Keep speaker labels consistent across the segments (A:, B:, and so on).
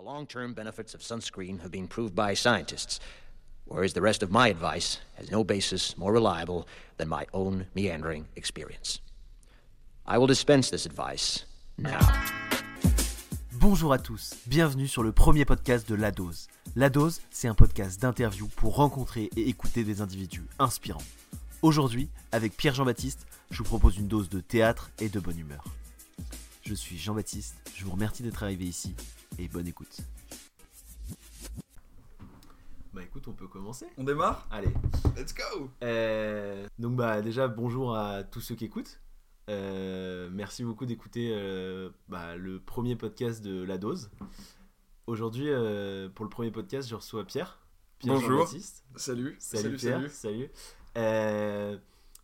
A: The long term benefits of sunscreen have been proved by scientists, whereas the rest of my advice has no basis more reliable than my own meandering experience. I will dispense this advice now.
B: Bonjour à tous, bienvenue sur le premier podcast de La Dose. La Dose, c'est un podcast d'interview pour rencontrer et écouter des individus inspirants. Aujourd'hui, avec Pierre-Jean-Baptiste, je vous propose une dose de théâtre et de bonne humeur. Je suis Jean-Baptiste, je vous remercie d'être arrivé ici et bonne écoute. Bah écoute, on peut commencer.
C: On démarre?
B: Allez.
C: Let's go
B: Euh, donc bah déjà bonjour à tous ceux qui écoutent. Euh, merci beaucoup d'écouter euh, bah, le premier podcast de La Dose. Aujourd'hui, euh, pour le premier podcast, je reçois Pierre. Pierre
C: Bonjour. Salut,
B: Salut,
C: salut,
B: Pierre.
C: salut.
B: Salut. Euh,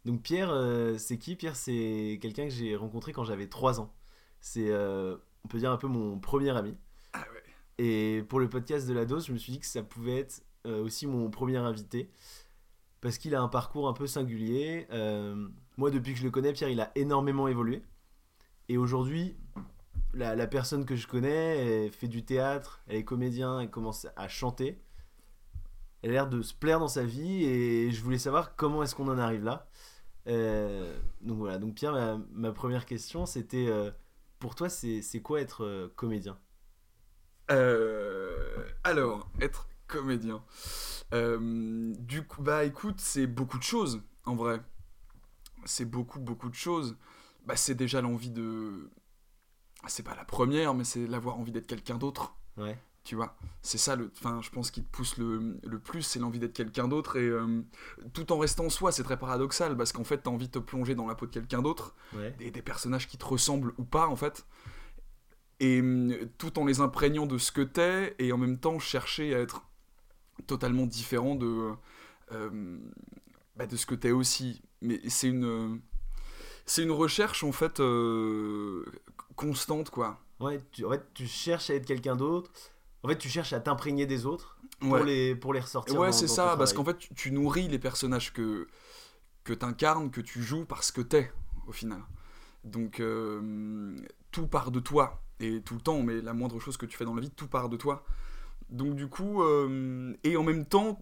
B: donc Pierre, euh, c'est qui? Pierre, c'est quelqu'un que j'ai rencontré quand j'avais 3 ans. C'est, euh, on peut dire un peu mon premier ami. Et pour le podcast de la dose, je me suis dit que ça pouvait être euh, aussi mon premier invité. Parce qu'il a un parcours un peu singulier. Euh, moi, depuis que je le connais, Pierre, il a énormément évolué. Et aujourd'hui, la, personne que je connais, fait du théâtre, elle est comédien, elle commence à chanter. Elle a l'air de se plaire dans sa vie et je voulais savoir comment est-ce qu'on en arrive là. Euh, donc voilà, donc Pierre, ma, ma première question, c'était pour toi, c'est quoi être comédien?
C: Alors, être comédien. Euh, du coup, bah écoute, c'est beaucoup de choses, en vrai. C'est beaucoup, beaucoup de choses. Bah c'est déjà l'envie de... C'est pas la première, mais c'est l'avoir envie d'être quelqu'un d'autre.
B: Ouais.
C: Tu vois, c'est ça, le, enfin, je pense, qui te pousse le, le plus, c'est l'envie d'être quelqu'un d'autre, et euh, tout en restant soi, c'est très paradoxal, parce qu'en fait, t'as envie de te plonger dans la peau de quelqu'un d'autre,
B: Ouais.
C: des, des personnages qui te ressemblent ou pas en fait et hum, tout en les imprégnant de ce que t'es et en même temps chercher à être totalement différent de euh, bah, de ce que t'es aussi. Mais c'est une c'est une recherche en fait euh, constante quoi.
B: Ouais, tu, en fait, tu cherches à être quelqu'un d'autre. En fait, tu cherches à t'imprégner des autres pour,
C: ouais,
B: les, pour les ressortir.
C: ouais c'est ça parce qu'en fait tu, tu nourris les personnages que que t'incarnes que tu joues parce que t'es au final. Donc euh, tout part de toi et tout le temps mais la moindre chose que tu fais dans la vie tout part de toi donc du coup euh, et en même temps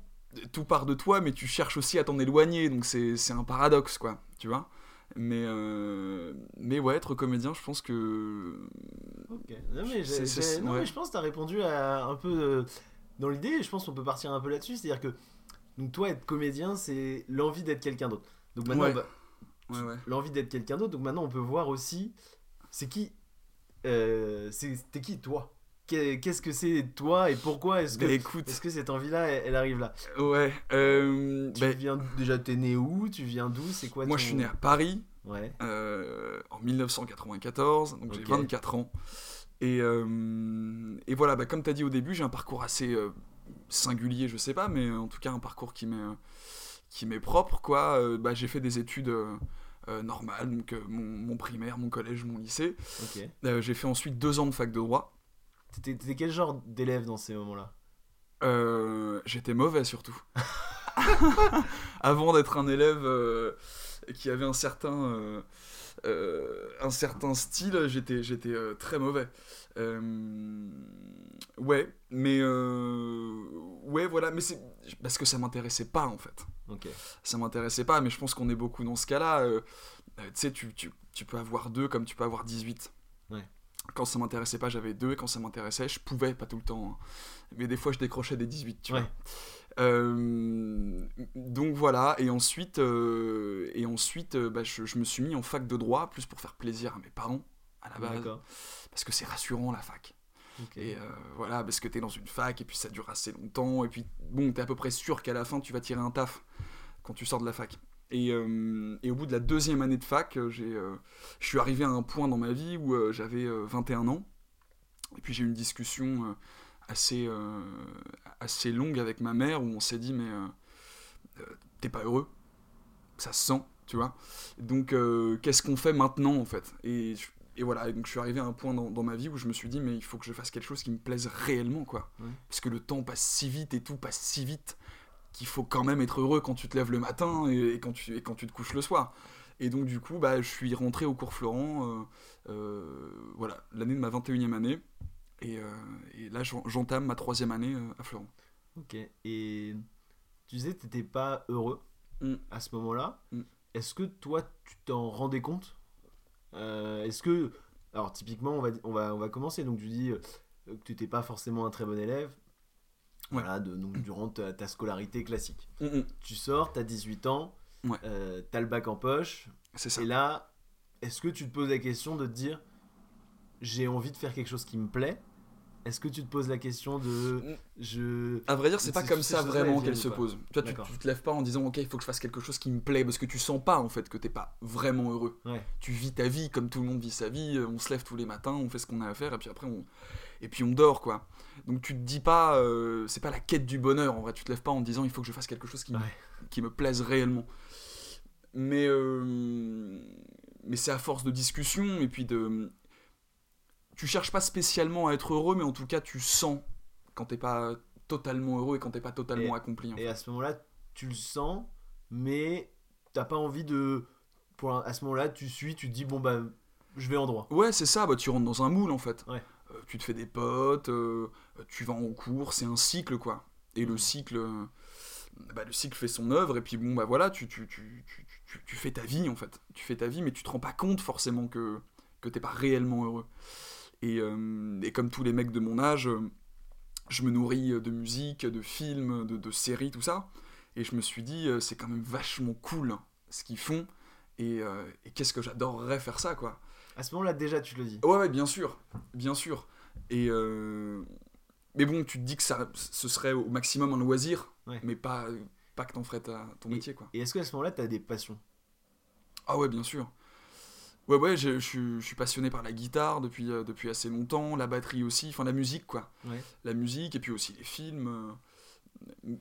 C: tout part de toi mais tu cherches aussi à t'en éloigner donc c'est un paradoxe quoi tu vois mais euh, mais ouais être comédien je pense que
B: Ok. Non, mais, non,
C: ouais.
B: je pense que tu as répondu à un peu euh, dans l'idée. Je pense qu'on peut partir un peu là-dessus. C'est-à-dire que donc, toi, être comédien, c'est l'envie d'être quelqu'un d'autre. Donc maintenant,
C: Ouais. ouais
B: l'envie d'être quelqu'un d'autre. Donc maintenant, on peut voir aussi c'est qui. Euh, c'est t'es qui toi? Qu'est- Qu'est-ce que c'est toi? Et pourquoi est-ce que
C: Bah, écoute
B: est-ce que cette envie-là, elle, elle arrive là?
C: Ouais euh,
B: Tu
C: bah,
B: viens déjà, t'es né où? Tu viens d'où? C'est quoi
C: moi
B: ton-
C: je suis né à Paris
B: Ouais.
C: euh, en 1994, donc j'ai
B: Ok.
C: 24 ans. Et, euh, et voilà, bah, comme tu as dit au début, j'ai un parcours assez singulier, je sais pas, mais en tout cas un parcours qui m'est, qui m'est propre. quoi. Bah, j'ai fait des études euh, normales, donc euh, mon, mon primaire, mon collège, mon lycée. Euh, j'ai fait ensuite deux ans de fac de droit.
B: T'étais quel genre d'élève dans ces moments-là?
C: Euh, j'étais mauvais surtout. Avant d'être un élève euh, qui avait un certain, euh, un certain style, j'étais, j'étais très mauvais. Ouais, mais ouais, voilà, mais c'est parce que ça m'intéressait pas en fait.
B: Ok.
C: Ça m'intéressait pas, mais je pense qu'on est beaucoup dans ce cas-là. euh, euh, tu sais, tu, tu, peux avoir deux comme tu peux avoir 18.
B: Ouais.
C: Quand ça m'intéressait pas, j'avais deux, et quand ça m'intéressait, je pouvais, pas tout le temps. hein. Mais des fois, je décrochais des 18, tu
B: Ouais.
C: vois. Euh, donc voilà, et ensuite, euh, et ensuite bah, je, je me suis mis en fac de droit, plus pour faire plaisir à mes parents, à la base, parce que c'est rassurant la fac. Et euh, voilà, parce que t'es dans une fac, et puis ça dure assez longtemps, et puis bon, t'es à peu près sûr qu'à la fin, tu vas tirer un taf quand tu sors de la fac. Et, euh, au bout de la deuxième année de fac, euh, je suis arrivé à un point dans ma vie où j'avais euh, 21 ans, et puis j'ai eu une discussion assez, assez longue avec ma mère où on s'est dit, mais t'es pas heureux, ça se sent, tu vois. Donc qu'est-ce qu'on fait maintenant en fait? Et voilà, et donc je suis arrivé à un point dans, dans ma vie où je me suis dit, mais il faut que je fasse quelque chose qui me plaise réellement, quoi.
B: Ouais.
C: Parce que le temps passe si vite et tout passe si vite qu'il faut quand même être heureux quand tu te lèves le matin et, et quand, tu, et quand tu te couches le soir. Et donc du coup, bah, je suis rentré au cours Florent, euh, euh, voilà, l'année de ma 21e année. Et, euh, et là, j'en- j'entame ma troisième année à Florent.
B: Ok. Et tu disais que t'étais pas heureux
C: Mm.
B: à ce moment-là.
C: Mm.
B: Est-ce que toi, tu t'en rendais compte? Euh, Est-ce que. Alors, typiquement, on va, on va, on va commencer. Donc, tu dis euh, que tu n'étais pas forcément un très bon élève.
C: Ouais.
B: Voilà, de, donc, durant ta, ta scolarité classique.
C: Mm, mm.
B: Tu sors, tu as 18 ans,
C: Ouais.
B: euh, tu as le bac en poche.
C: C'est ça.
B: Et là, est-ce que tu te poses la question de te dire j'ai envie de faire quelque chose qui me plaît Est-ce que tu te poses la question de
C: Mm.
B: je.
C: À vrai dire, c'est pas comme ça vraiment qu'elle se pose. Toi, tu, tu te lèves pas en disant ok, il faut que je fasse quelque chose qui me plaît parce que tu sens pas en fait que t'es pas vraiment heureux.
B: Ouais.
C: Tu vis ta vie comme tout le monde vit sa vie. euh, On se lève tous les matins, on fait ce qu'on a à faire et puis après on et puis on dort quoi. Donc tu te dis pas, euh, c'est pas la quête du bonheur en vrai. Tu te lèves pas en disant il faut que je fasse quelque chose qui, me- qui me plaise réellement. Mais euh, mais c'est à force de discussion et puis de tu cherches pas spécialement à être heureux, mais en tout cas tu sens quand t'es pas totalement heureux et quand t'es pas totalement
B: Et-
C: accompli. en
B: Et
C: fait.
B: à ce moment-là, tu le sens, mais t'as pas envie de. Pour un- à ce moment-là, tu suis, tu te dis bon bah je vais en droit.
C: Ouais, c'est ça, bah, tu rentres dans un moule en fait.
B: Ouais.
C: Euh, tu te fais des potes, euh, tu vas en cours, c'est un cycle quoi. Et le cycle, euh, bah, le cycle fait son œuvre, et puis bon, bah voilà, tu, tu, tu, tu, tu- tu fais ta vie en fait. Tu fais ta vie, mais tu te rends pas compte forcément que, que t'es pas réellement heureux. Et, euh, et comme tous les mecs de mon âge, euh, je me nourris de musique, de films, de, de séries, tout ça. Et je me suis dit, euh, c'est quand même vachement cool hein, ce qu'ils font. Et, euh, et qu'est-ce que j'adorerais faire ça, quoi.
B: À ce moment-là, déjà, tu le dis.
C: Ouais, ouais, bien sûr, bien sûr. Et euh, mais bon, tu te dis que ça, ce serait au maximum un loisir,
B: Ouais.
C: mais pas, pas que t'en ferais ta- ton métier, quoi.
B: Et est-ce qu'à ce moment-là, t'as des passions?
C: Ah ouais, bien sûr. Ouais, ouais, je, je suis- je suis passionné par la guitare depuis, euh, depuis assez longtemps, la batterie aussi, enfin la musique, quoi.
B: Ouais.
C: La musique, et puis aussi les films. euh,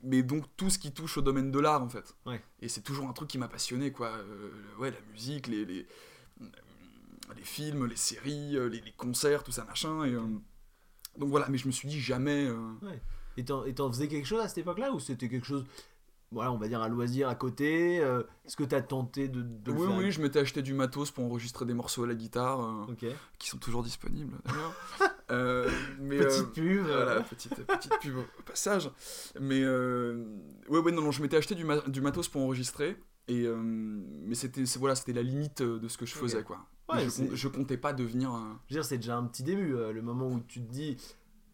C: mais donc tout ce qui touche au domaine de l'art, en fait.
B: Ouais.
C: Et c'est toujours un truc qui m'a passionné, quoi. Euh, ouais, la musique, les, les, les films, les séries, les, les concerts, tout ça, machin. Et, donc voilà, mais je me suis dit jamais.
B: t'en et t'en faisais quelque chose à cette époque-là ou c'était quelque chose, voilà, on va dire un loisir à côté euh, Est-ce que t'as tenté de, de le
C: oui,
B: faire
C: oui, je m'étais acheté du matos pour enregistrer des morceaux à la guitare, euh, qui sont toujours disponibles. Euh, mais,
B: Petite pub.
C: Voilà, petite, petite pub au passage. Mais ouais, ouais, non, non, je m'étais acheté du, ma- du matos pour enregistrer. Et, mais c'était voilà, c'était la limite de ce que je faisais, quoi.
B: Ouais,
C: je, je comptais pas devenir. un-
B: Je veux dire, c'est déjà un petit début. le moment où tu te dis,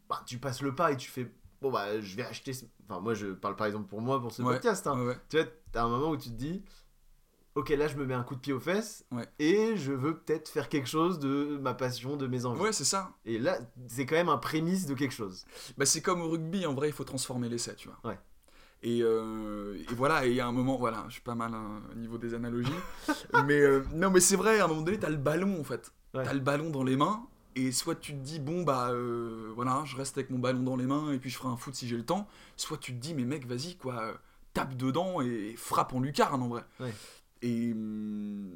B: bah, tu passes le pas et tu fais, bon bah, je vais acheter. ce- Enfin, moi, je parle par exemple pour moi, pour ce
C: Ouais.
B: podcast. hein.
C: Ouais.
B: Tu vois, t'as un moment où tu te dis, ok, là, je me mets un coup de pied aux fesses
C: Ouais.
B: et je veux peut-être faire quelque chose de ma passion, de mes envies.
C: Ouais, c'est ça.
B: Et là, c'est quand même un prémisse de quelque chose.
C: Bah, c'est comme au rugby, en vrai, il faut transformer l'essai, tu vois.
B: Ouais.
C: Et, euh, et voilà, et il y a un moment, voilà, je suis pas mal hein, au niveau des analogies. mais euh, non, mais c'est vrai, à un moment donné, t'as le ballon, en fait.
B: Ouais.
C: T'as le ballon dans les mains, et soit tu te dis, bon, bah, euh, voilà, je reste avec mon ballon dans les mains, et puis je ferai un foot si j'ai le temps. Soit tu te dis, mais mec, vas-y, quoi, euh, tape dedans et, frappe en lucarne, en vrai.
B: Ouais.
C: Et. hum,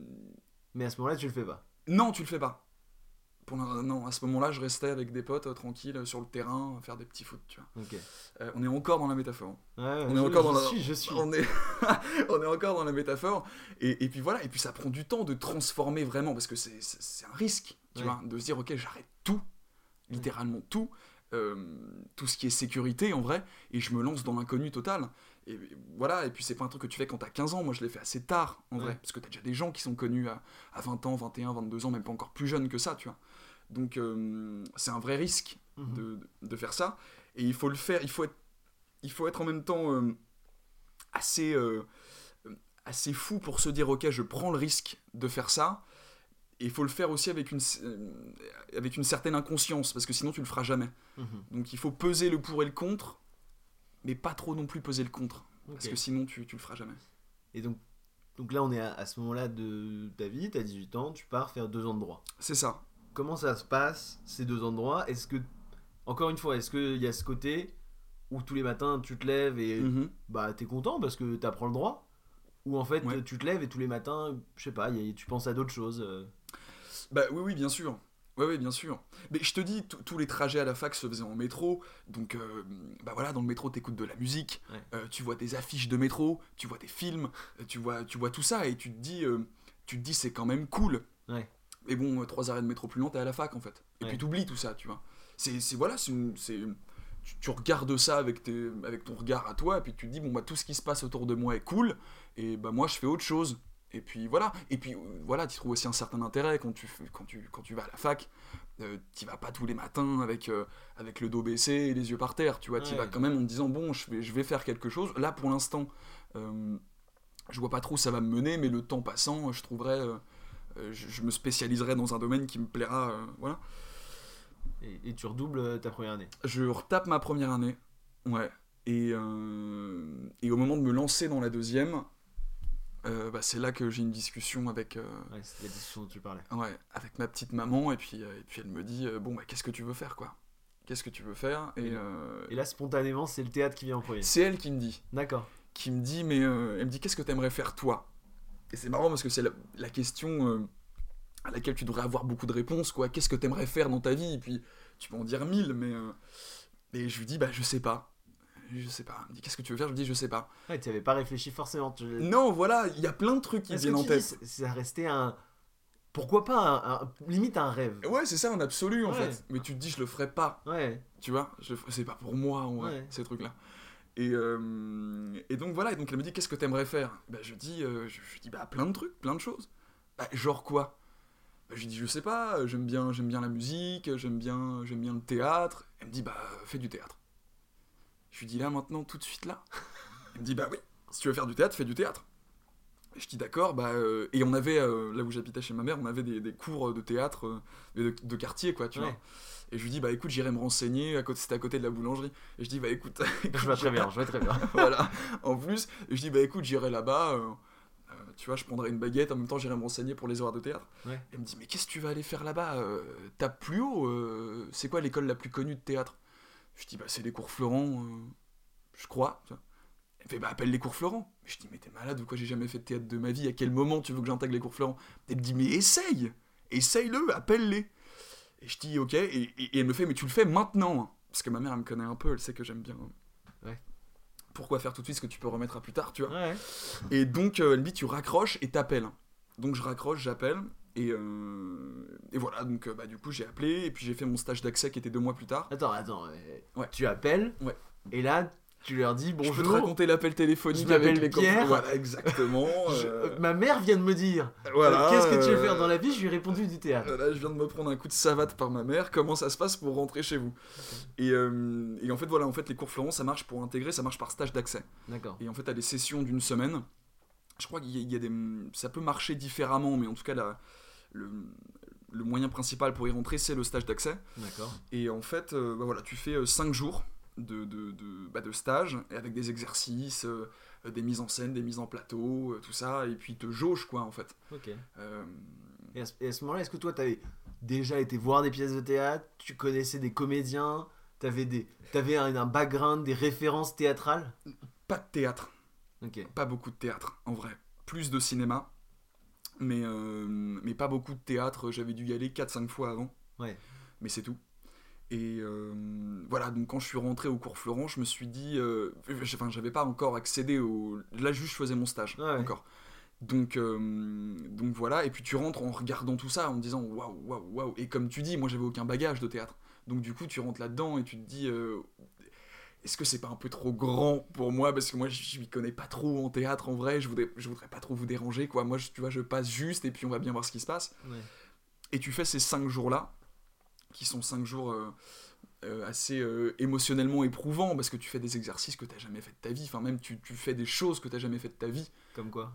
B: Mais à ce moment-là, tu le fais pas.
C: non, tu le fais pas. Pour non, à ce moment-là, je restais avec des potes euh, tranquilles euh, sur le terrain, à faire des petits foot, tu vois.
B: Ok.
C: Euh, on est encore dans la métaphore.
B: Ouais, ouais,
C: On est
B: je-
C: encore
B: je
C: dans la-
B: suis, je suis.
C: On est, on est encore dans la métaphore. Et, et puis voilà, et puis ça prend du temps de transformer vraiment, parce que c'est un risque, tu
B: Ouais.
C: vois, de se dire, ok, j'arrête tout, littéralement tout, euh, tout ce qui est sécurité en vrai, et je me lance dans l'inconnu total. Et voilà, et puis c'est pas un truc que tu fais quand t'as 15 ans, moi je l'ai fait assez tard en
B: Ouais.
C: vrai, parce que t'as déjà des gens qui sont connus à, à 20 ans, 21, 22 ans, même pas encore plus jeunes que ça, tu vois. Donc euh, c'est un vrai risque
B: Mhm.
C: de, de faire ça. Et il faut le faire, il faut être, il faut être en même temps euh, assez, assez fou pour se dire ok, je prends le risque de faire ça. Et il faut le faire aussi avec une, euh, avec une certaine inconscience, parce que sinon tu le feras jamais.
B: Mhm.
C: Donc il faut peser le pour et le contre, mais pas trop non plus peser le contre, parce que sinon tu, tu le feras jamais.
B: Et donc, donc là, on est à, à ce moment-là de ta vie, t'as 18 ans, tu pars faire deux ans de droit.
C: C'est ça.
B: Comment ça se passe, ces deux ans de droit? Est-ce que, encore une fois, est-ce qu'il y a ce côté où tous les matins tu te lèves et
C: Mhm.
B: bah t'es content parce que t'apprends le droit? Ou en fait
C: Ouais.
B: tu te lèves et tous les matins, je sais pas, y a- tu penses à d'autres choses euh?
C: Bah oui, oui, bien sûr. Ouais, oui, bien sûr. Mais je te dis, tous- les trajets à la fac se faisaient en métro. Donc, euh, bah voilà, dans le métro, t'écoutes de la musique.
B: Ouais.
C: euh, tu vois des affiches de métro, tu vois des films, euh, tu vois, tu vois tout ça et tu te dis, euh, tu te dis, c'est quand même cool.
B: Ouais.
C: Mais bon, trois arrêts de métro plus loin, t'es à la fac en fait. Et
B: Ouais.
C: puis t'oublies tout ça, tu vois. c'est c'est- voilà, c'est tu, tu regardes ça avec, tes, avec ton regard à toi, et puis tu te dis, bon, bah, tout ce qui se passe autour de moi est cool, et bah, moi, je fais autre chose. Et puis voilà, et puis euh, voilà, tu trouves aussi un certain intérêt quand tu, quand tu, quand tu vas à la fac. Euh, tu vas pas tous les matins avec, euh, avec le dos baissé et les yeux par terre, tu vois. Tu vas quand même en te disant, bon, je vais, je vais faire quelque chose. Là, pour l'instant, euh, je vois pas trop où ça va me mener, mais le temps passant, je trouverai. euh, je, je me spécialiserai dans un domaine qui me plaira. voilà.
B: Et, et tu redoubles ta première année?
C: Je retape ma première année. Ouais. Et, et au moment de me lancer dans la deuxième, euh, bah, c'est là que j'ai une discussion avec, euh,
B: Ouais, la discussion dont tu parlais.
C: ouais, avec ma petite maman. Et puis, euh, et puis elle me dit Bon, bah, qu'est-ce que tu veux faire, quoi? Qu'est-ce que tu veux faire? Et,
B: Et là, spontanément, c'est le théâtre qui vient en premier.
C: c'est elle qui me dit.
B: D'accord.
C: qui me dit mais elle me dit qu'est-ce que t'aimerais faire toi? Et c'est marrant parce que c'est la, la question à laquelle tu devrais avoir beaucoup de réponses quoi qu'est-ce que t'aimerais faire dans ta vie? Et puis tu peux en dire mille mais et je lui dis bah je sais pas je sais pas. Elle me dit qu'est-ce que tu veux faire? Je lui dis je sais pas.
B: Ouais, tu avais pas réfléchi forcément. Tu...
C: non voilà il y a plein de trucs qui viennent en tête.
B: dis, ça restait un. Pourquoi pas un, un- limite un rêve?
C: Ouais c'est ça en absolu en
B: Ouais.
C: fait. Mais tu te dis je le ferai pas.
B: Ouais.
C: tu vois je- c'est pas pour moi en vrai,
B: Ouais.
C: ces trucs là et, euh, et donc voilà et donc elle me dit qu'est-ce que t'aimerais faire? Bah, je dis euh, je, je dis bah plein de trucs plein de choses. Bah, genre quoi? Bah, je lui dis je sais pas j'aime bien j'aime bien la musique j'aime bien j'aime bien le théâtre. Elle me dit bah fais du théâtre je lui dis là maintenant tout de suite là elle me dit bah oui si tu veux faire du théâtre fais du théâtre et je dis d'accord bah euh, et on avait euh, là où j'habitais chez ma mère on avait des, des cours de théâtre euh, de, de quartier quoi tu
B: Ouais.
C: vois et je lui dis, bah écoute, j'irai me renseigner, à côté, c'était à côté de la boulangerie. Et je dis, bah écoute, écoute,
B: Je vois très bien, je vois très bien.
C: voilà, en plus, et je dis, bah écoute, j'irai là-bas, tu vois, je prendrai une baguette, en même temps, j'irai me renseigner pour les horaires de théâtre.
B: Ouais.
C: Elle me dit, mais qu'est-ce que tu vas aller faire là-bas Tape plus haut, c'est quoi l'école la plus connue de théâtre? Je dis, bah c'est les cours Florent, euh, je crois. tu vois. Elle me fait, bah appelle les cours Florent. Je dis, mais t'es malade ou quoi, j'ai jamais fait de théâtre de ma vie, à quel moment tu veux que j'intègre les cours Florent? Elle me dit, mais essaye Essaye-le, appelle-les Et je dis, ok, et, et- et elle me fait, mais tu le fais maintenant hein. Parce que ma mère, elle me connaît un peu, elle sait que j'aime bien.
B: Ouais.
C: Pourquoi faire tout de suite ce que tu peux remettre à plus tard, tu vois
B: Ouais.
C: et donc, euh, elle me dit, tu raccroches et t'appelles. Donc, je raccroche, j'appelle. Et, euh, et voilà, donc euh, bah, du coup, j'ai appelé. Et puis, j'ai fait mon stage d'accès qui était deux mois plus tard.
B: Attends, attends. euh,
C: Ouais.
B: Tu appelles.
C: Ouais.
B: Et là, tu leur dis
C: Je peux te
B: bonjour.
C: raconter l'appel téléphonique
B: Je
C: avec les
B: Pierre.
C: Voilà, exactement. Euh,
B: Ma mère vient de me dire
C: voilà,
B: Qu'est-ce que tu veux faire dans la vie? Je lui ai répondu du théâtre.
C: Là, je viens de me prendre un coup de savate par ma mère. Comment ça se passe pour rentrer chez vous? Et, et en fait, voilà, en fait, les cours Florent, ça marche pour intégrer, ça marche par stage d'accès.
B: D'accord.
C: Et en fait, t'as des sessions d'une semaine. Je crois qu'il y y a des. Ça peut marcher différemment, mais en tout cas, la- le, le moyen principal pour y rentrer, c'est le stage d'accès.
B: D'accord.
C: Et en fait, euh, bah voilà, tu fais 5 jours de, de, de, bah, de stage, et avec des exercices, euh, des mises en scène, des mises en plateau, euh, tout ça, et puis te jauge, quoi, en fait.
B: Ok.
C: Euh,
B: Et à ce, moment-là, est-ce que toi, t'avais déjà été voir des pièces de théâtre Tu connaissais des comédiens T'avais des, t'avais un, un background, des références théâtrales?
C: Pas de théâtre,
B: Ok.
C: pas beaucoup de théâtre, en vrai. Plus de cinéma, mais, euh, mais pas beaucoup de théâtre. J'avais dû y aller 4-5 fois avant.
B: Ouais.
C: mais c'est tout. Et euh, voilà, donc quand je suis rentré au cours Florent, je me suis dit, euh, enfin, j'avais pas encore accédé au. Là, juste, je faisais mon stage
B: ouais.
C: encore. Donc, euh, donc voilà, et puis tu rentres en regardant tout ça, en te disant waouh, waouh, waouh. Et comme tu dis, moi j'avais aucun bagage de théâtre. Donc du coup, tu rentres là-dedans et tu te dis, euh, est-ce que c'est pas un peu trop grand pour moi? Parce que moi, je m'y connais pas trop en théâtre en vrai, je voudrais, je voudrais pas trop vous déranger, quoi. Moi, je- tu vois, je passe juste et puis on va bien voir ce qui se passe.
B: Ouais.
C: Et tu fais ces cinq jours-là, qui sont cinq jours euh, euh, assez euh, émotionnellement éprouvants, parce que tu fais des exercices que tu n'as jamais fait de ta vie, enfin même tu, tu fais des choses que tu n'as jamais fait de ta vie.
B: Comme quoi?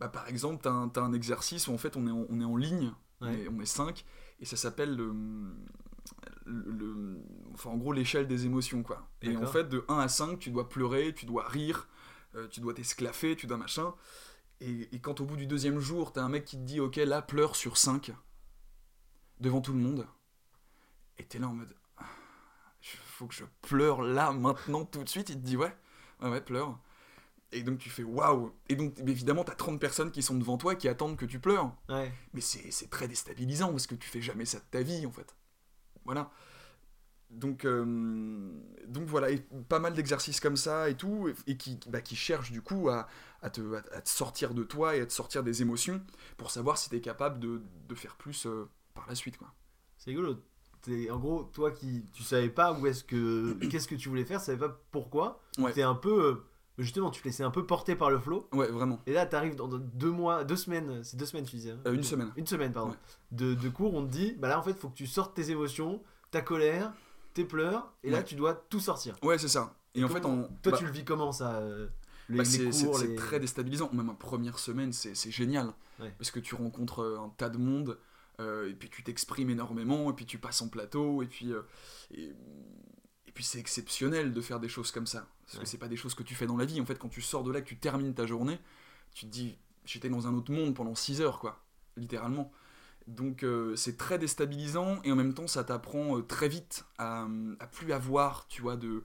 C: Bah, par exemple, tu as, un exercice où en fait on est en, on est en ligne, on, est, on est cinq, et ça s'appelle le, enfin en gros l'échelle des émotions quoi. Et en fait de 1 à 5 tu dois pleurer, tu dois rire, euh, tu dois t'esclaffer, tu dois machin. Et, et quand au bout du deuxième jour, t'as un mec qui te dit ok là pleure sur 5 devant tout le monde, et t'es là en mode faut que je pleure là maintenant tout de suite, il te dit ouais, ouais ouais pleure. Et donc tu fais waouh Et donc évidemment t'as 30 personnes qui sont devant toi qui attendent que tu pleures.
B: Ouais.
C: Mais c'est c'est très déstabilisant parce que tu fais jamais ça de ta vie en fait. Voilà. Donc, euh, donc voilà, et pas mal d'exercices comme ça et tout, et qui, bah, qui cherchent du coup à, à, te, à, à te sortir de toi et à te sortir des émotions pour savoir si tu es capable de, de faire plus euh, par la suite. Quoi.
B: C'est rigolo. en gros, toi qui tu savais pas où est-ce que qu'est-ce que tu voulais faire, tu savais pas pourquoi.
C: Ouais.
B: T'es un peu euh, justement, tu te laissais un peu porter par le flow.
C: Ouais, vraiment.
B: Et là, t'arrives dans deux mois, deux semaines, c'est deux semaines, tu disais. hein
C: Euh, une semaine.
B: Une semaine, pardon.
C: Ouais.
B: De, de cours, on te dit, bah là, en fait, faut que tu sortes tes émotions, ta colère, tes pleurs, et là, tu dois tout sortir.
C: Ouais, c'est ça. Et en fait, on.
B: Toi,
C: bah,
B: tu le vis comment ça euh,
C: bah, c'est
B: les-
C: très déstabilisant. Même en première semaine, c'est c'est génial.
B: Ouais.
C: Parce que tu rencontres euh, un tas de monde, euh, et puis tu t'exprimes énormément, et puis tu passes en plateau, et puis. et, et puis c'est exceptionnel de faire des choses comme ça. Parce
B: Ouais.
C: que c'est pas des choses que tu fais dans la vie. En fait, quand tu sors de là, que tu termines ta journée, tu te dis, j'étais dans un autre monde pendant 6 heures, quoi. Littéralement. Donc euh, c'est très déstabilisant et en même temps ça t'apprend euh, très vite à, à plus avoir, tu vois, de...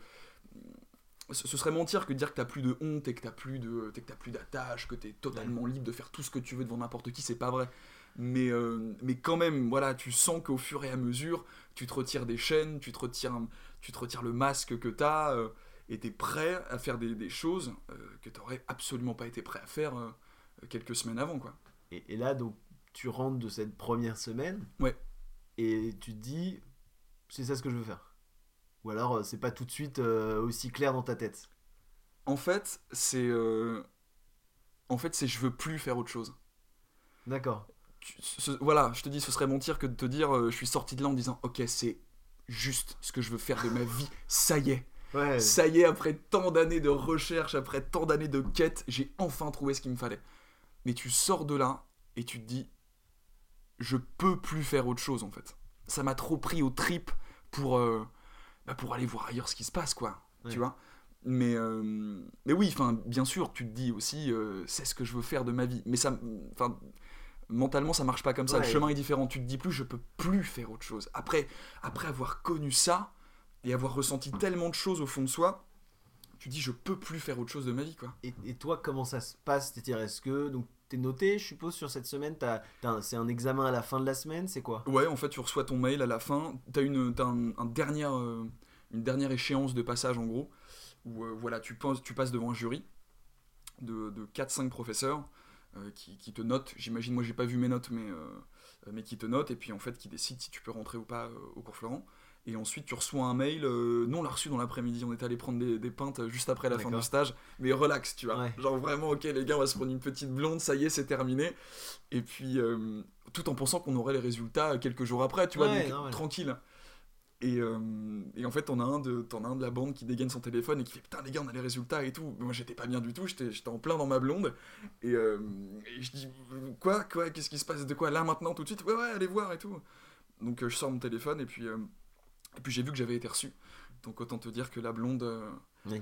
C: Ce serait mentir que de dire que t'as plus de honte et que t'as plus de, que t'as plus d'attache, que t'es totalement libre de faire tout ce que tu veux devant n'importe qui, c'est pas vrai. Mais, euh, mais quand même, voilà, tu sens qu'au fur et à mesure, tu te retires des chaînes, tu te retires, un- tu te retires le masque que t'as, euh, et t'es prêt à faire des, des choses euh, que t'aurais absolument pas été prêt à faire euh, quelques semaines avant, quoi.
B: Et, et là, donc, tu rentres de cette première semaine.
C: Ouais.
B: Et tu te dis, c'est ça ce que je veux faire. Ou alors, c'est pas tout de suite aussi clair dans ta tête.
C: En fait, c'est. En fait, c'est je veux plus faire autre chose.
B: D'accord.
C: Ce- voilà, je te dis, ce serait mentir que de te dire, euh, je suis sorti de là en disant, ok, c'est juste ce que je veux faire de ma vie, ça y est.
B: Ouais.
C: Ça y est, après tant d'années de recherche, après tant d'années de quête, j'ai enfin trouvé ce qu'il me fallait. Mais tu sors de là et tu te dis, je peux plus faire autre chose en fait. Ça m'a trop pris aux tripes pour, euh, bah, pour aller voir ailleurs ce qui se passe, quoi.
B: Ouais.
C: Tu vois? Mais, euh, mais oui, bien sûr, tu te dis aussi, c'est ce que je veux faire de ma vie. Mais ça, enfin, mentalement, ça marche pas comme ça.
B: Ouais.
C: Le chemin est différent. Tu te dis plus, je peux plus faire autre chose. Après, après avoir connu ça et avoir ressenti tellement de choses au fond de soi, tu dis, je peux plus faire autre chose de ma vie, quoi.
B: Et, et toi, comment ça se passe? C'est-à-dire, est-ce que. Donc, t'es noté, je suppose, sur cette semaine? C'est un examen à la fin de la semaine? C'est quoi?
C: Ouais, en fait, tu reçois ton mail à la fin. T'as une, t'as un, un dernière, euh, une dernière échéance de passage, en gros, où euh, voilà, tu, penses, tu passes devant un jury de, de 4-5 professeurs qui, qui te notent. J'imagine, moi, j'ai pas vu mes notes, mais, euh, mais qui te notent, et puis en fait, qui décident si tu peux rentrer ou pas euh, au cours Florent. Et ensuite, tu reçois un mail. euh, nous, on l'a reçu dans l'après-midi. On était allé prendre des, des pintes euh, juste après la fin du stage. Mais relax, tu vois.
B: Ouais.
C: Genre vraiment, ok, les gars, on va se prendre une petite blonde, ça y est, c'est terminé. Et puis, euh, tout en pensant qu'on aurait les résultats quelques jours après, tu vois, tranquille. Et, euh, et en fait, t'en as, un de, t'en as un de la bande qui dégaine son téléphone et qui fait Putain, les gars, on a les résultats et tout. Moi, j'étais pas bien du tout, j'étais, j'étais en plein dans ma blonde. Et, euh, et je dis Quoi Quoi Qu'est-ce qui se passe De quoi? Là, maintenant, tout de suite? Ouais, ouais, allez voir et tout. Donc, euh, je sors mon téléphone et puis, et puis j'ai vu que j'avais été reçu. Donc, autant te dire que la blonde,
B: Oui.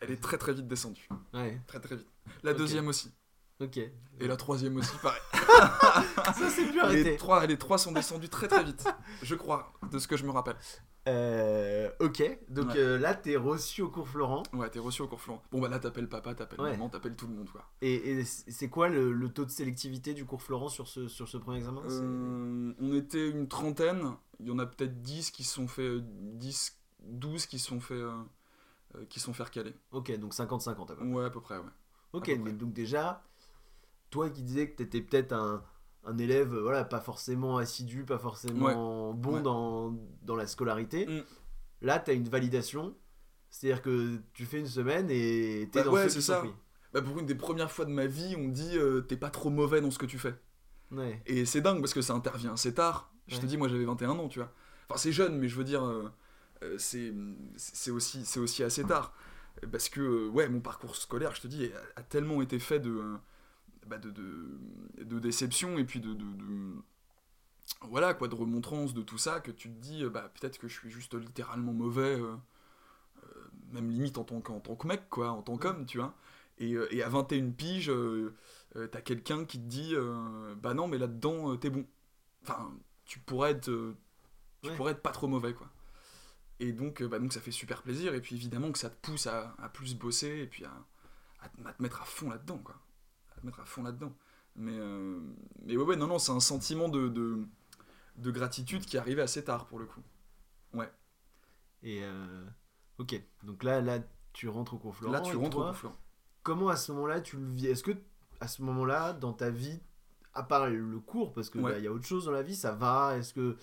C: elle est très très vite descendue.
B: Ouais,
C: Très très vite. La deuxième aussi.
B: Ok.
C: Et la troisième aussi, pareil.
B: Ça, c'est plus
C: les,
B: arrêté.
C: trois, les trois sont descendus très très vite. Je crois, de ce que je me rappelle.
B: Euh, ok, donc
C: Ouais.
B: euh, là, t'es reçu au cours Florent.
C: Ouais, t'es reçu au cours Florent. Bon, bah là, t'appelles papa, t'appelles
B: Ouais.
C: maman, t'appelles tout le monde, quoi.
B: Et, et c'est quoi le, le taux de sélectivité du cours Florent sur ce, sur ce premier examen?
C: Euh, on était une trentaine. Il y en a peut-être 10 qui se sont fait. euh, 10, 12 qui se sont fait. qui sont fait recaler.
B: Ok, donc 50-50 à peu près.
C: Ouais, à peu près, ouais.
B: Ok, mais donc déjà, toi qui disais que t'étais peut-être un, un élève, euh, voilà, pas forcément assidu, pas forcément bon
C: Ouais.
B: Dans, dans la scolarité,
C: Mm.
B: là, t'as une validation. C'est-à-dire que tu fais une semaine et t'es
C: Bah
B: dans
C: ouais,
B: sont
C: ça. Bah, pour une des premières fois de ma vie, on dit euh, t'es pas trop mauvais dans ce que tu fais.
B: Ouais.
C: Et c'est dingue parce que ça intervient assez tard. Je te dis, moi j'avais 21 ans, tu vois. Enfin, c'est jeune, mais je veux dire, euh, euh, c'est aussi, c'est aussi assez tard. Parce que, euh, ouais, mon parcours scolaire, je te dis, a, a tellement été fait de, bah, de, de, de déception et puis de, de, Voilà, quoi, de remontrance de tout ça, que tu te dis, euh, bah, peut-être que je suis juste littéralement mauvais, euh, euh, même limite en tant, qu'en tant que mec, quoi, en tant qu'homme, tu vois. Et, et à 21 piges, euh, t'as quelqu'un qui te dit bah non mais là-dedans euh, t'es bon enfin tu pourrais être tu
B: Ouais.
C: pourrais être pas trop mauvais quoi et donc bah donc ça fait super plaisir et puis évidemment que ça te pousse à, à plus bosser et puis à, à te- mettre à fond là-dedans quoi à te mettre à fond là-dedans. Mais euh, mais ouais ouais non non c'est un sentiment de, de de gratitude qui est arrivé assez tard pour le coup.
B: Et euh, ok, donc là, là, tu rentres au cours Florent.
C: là tu rentres
B: toi,
C: au conflant
B: Comment à ce moment-là tu le vis? Est-ce que à ce moment-là, dans ta vie, à part le cours, parce que
C: Ouais.
B: bah, il y a autre chose dans la vie, ça va? Est-ce que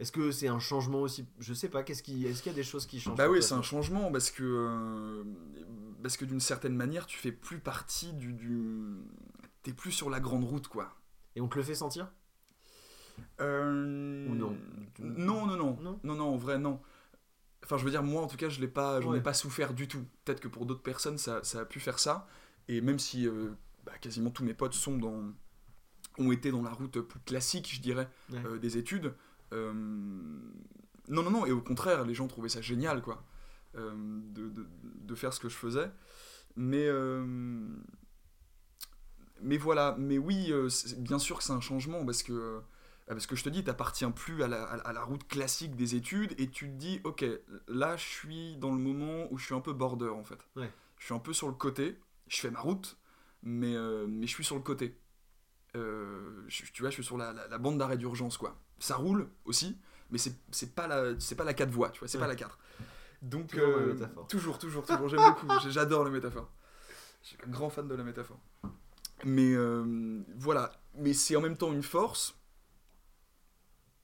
B: Est-ce que c'est un changement aussi Je sais pas, qu'est-ce qui... est-ce qu'il y a des choses qui changent
C: Bah oui, c'est un changement parce que euh, parce que d'une certaine manière, tu fais plus partie du, du... t'es plus sur la grande route quoi.
B: Et on te le fait sentir?
C: Euh,
B: Ou non?
C: Non, non, non,
B: Non?
C: Non, non, en vrai non. Enfin, je veux dire, moi en tout cas, je l'ai pas, j'en ai
B: Ouais.
C: pas souffert du tout. Peut-être que pour d'autres personnes, ça, ça a pu faire ça. Et même si euh, bah, quasiment tous mes potes sont dans, ont été dans la route plus classique, je dirais,
B: Ouais.
C: euh, des études. Euh, non, non, non. Et au contraire, les gens trouvaient ça génial, quoi, euh, de, de, de faire ce que je faisais. Mais euh, mais voilà. Mais oui, bien sûr que c'est un changement parce que parce que je te dis, t'appartiens plus à la, à la- route classique des études et tu te dis, ok, là je suis dans le moment où je suis un peu border en fait.
B: Ouais.
C: Je suis un peu sur le côté, je fais ma route, mais, mais je suis sur le côté. Euh, je- tu vois, je suis sur la, la- la bande d'arrêt d'urgence quoi. Ça roule aussi, mais c'est c'est pas la c'est pas la 4 voies, tu vois, c'est pas la 4. Donc
B: Toujours la
C: euh,
B: métaphore.
C: toujours, toujours, toujours, j'aime beaucoup, j'adore la métaphore. Je suis un grand fan de la métaphore. Mais euh, voilà, mais c'est en même temps une force.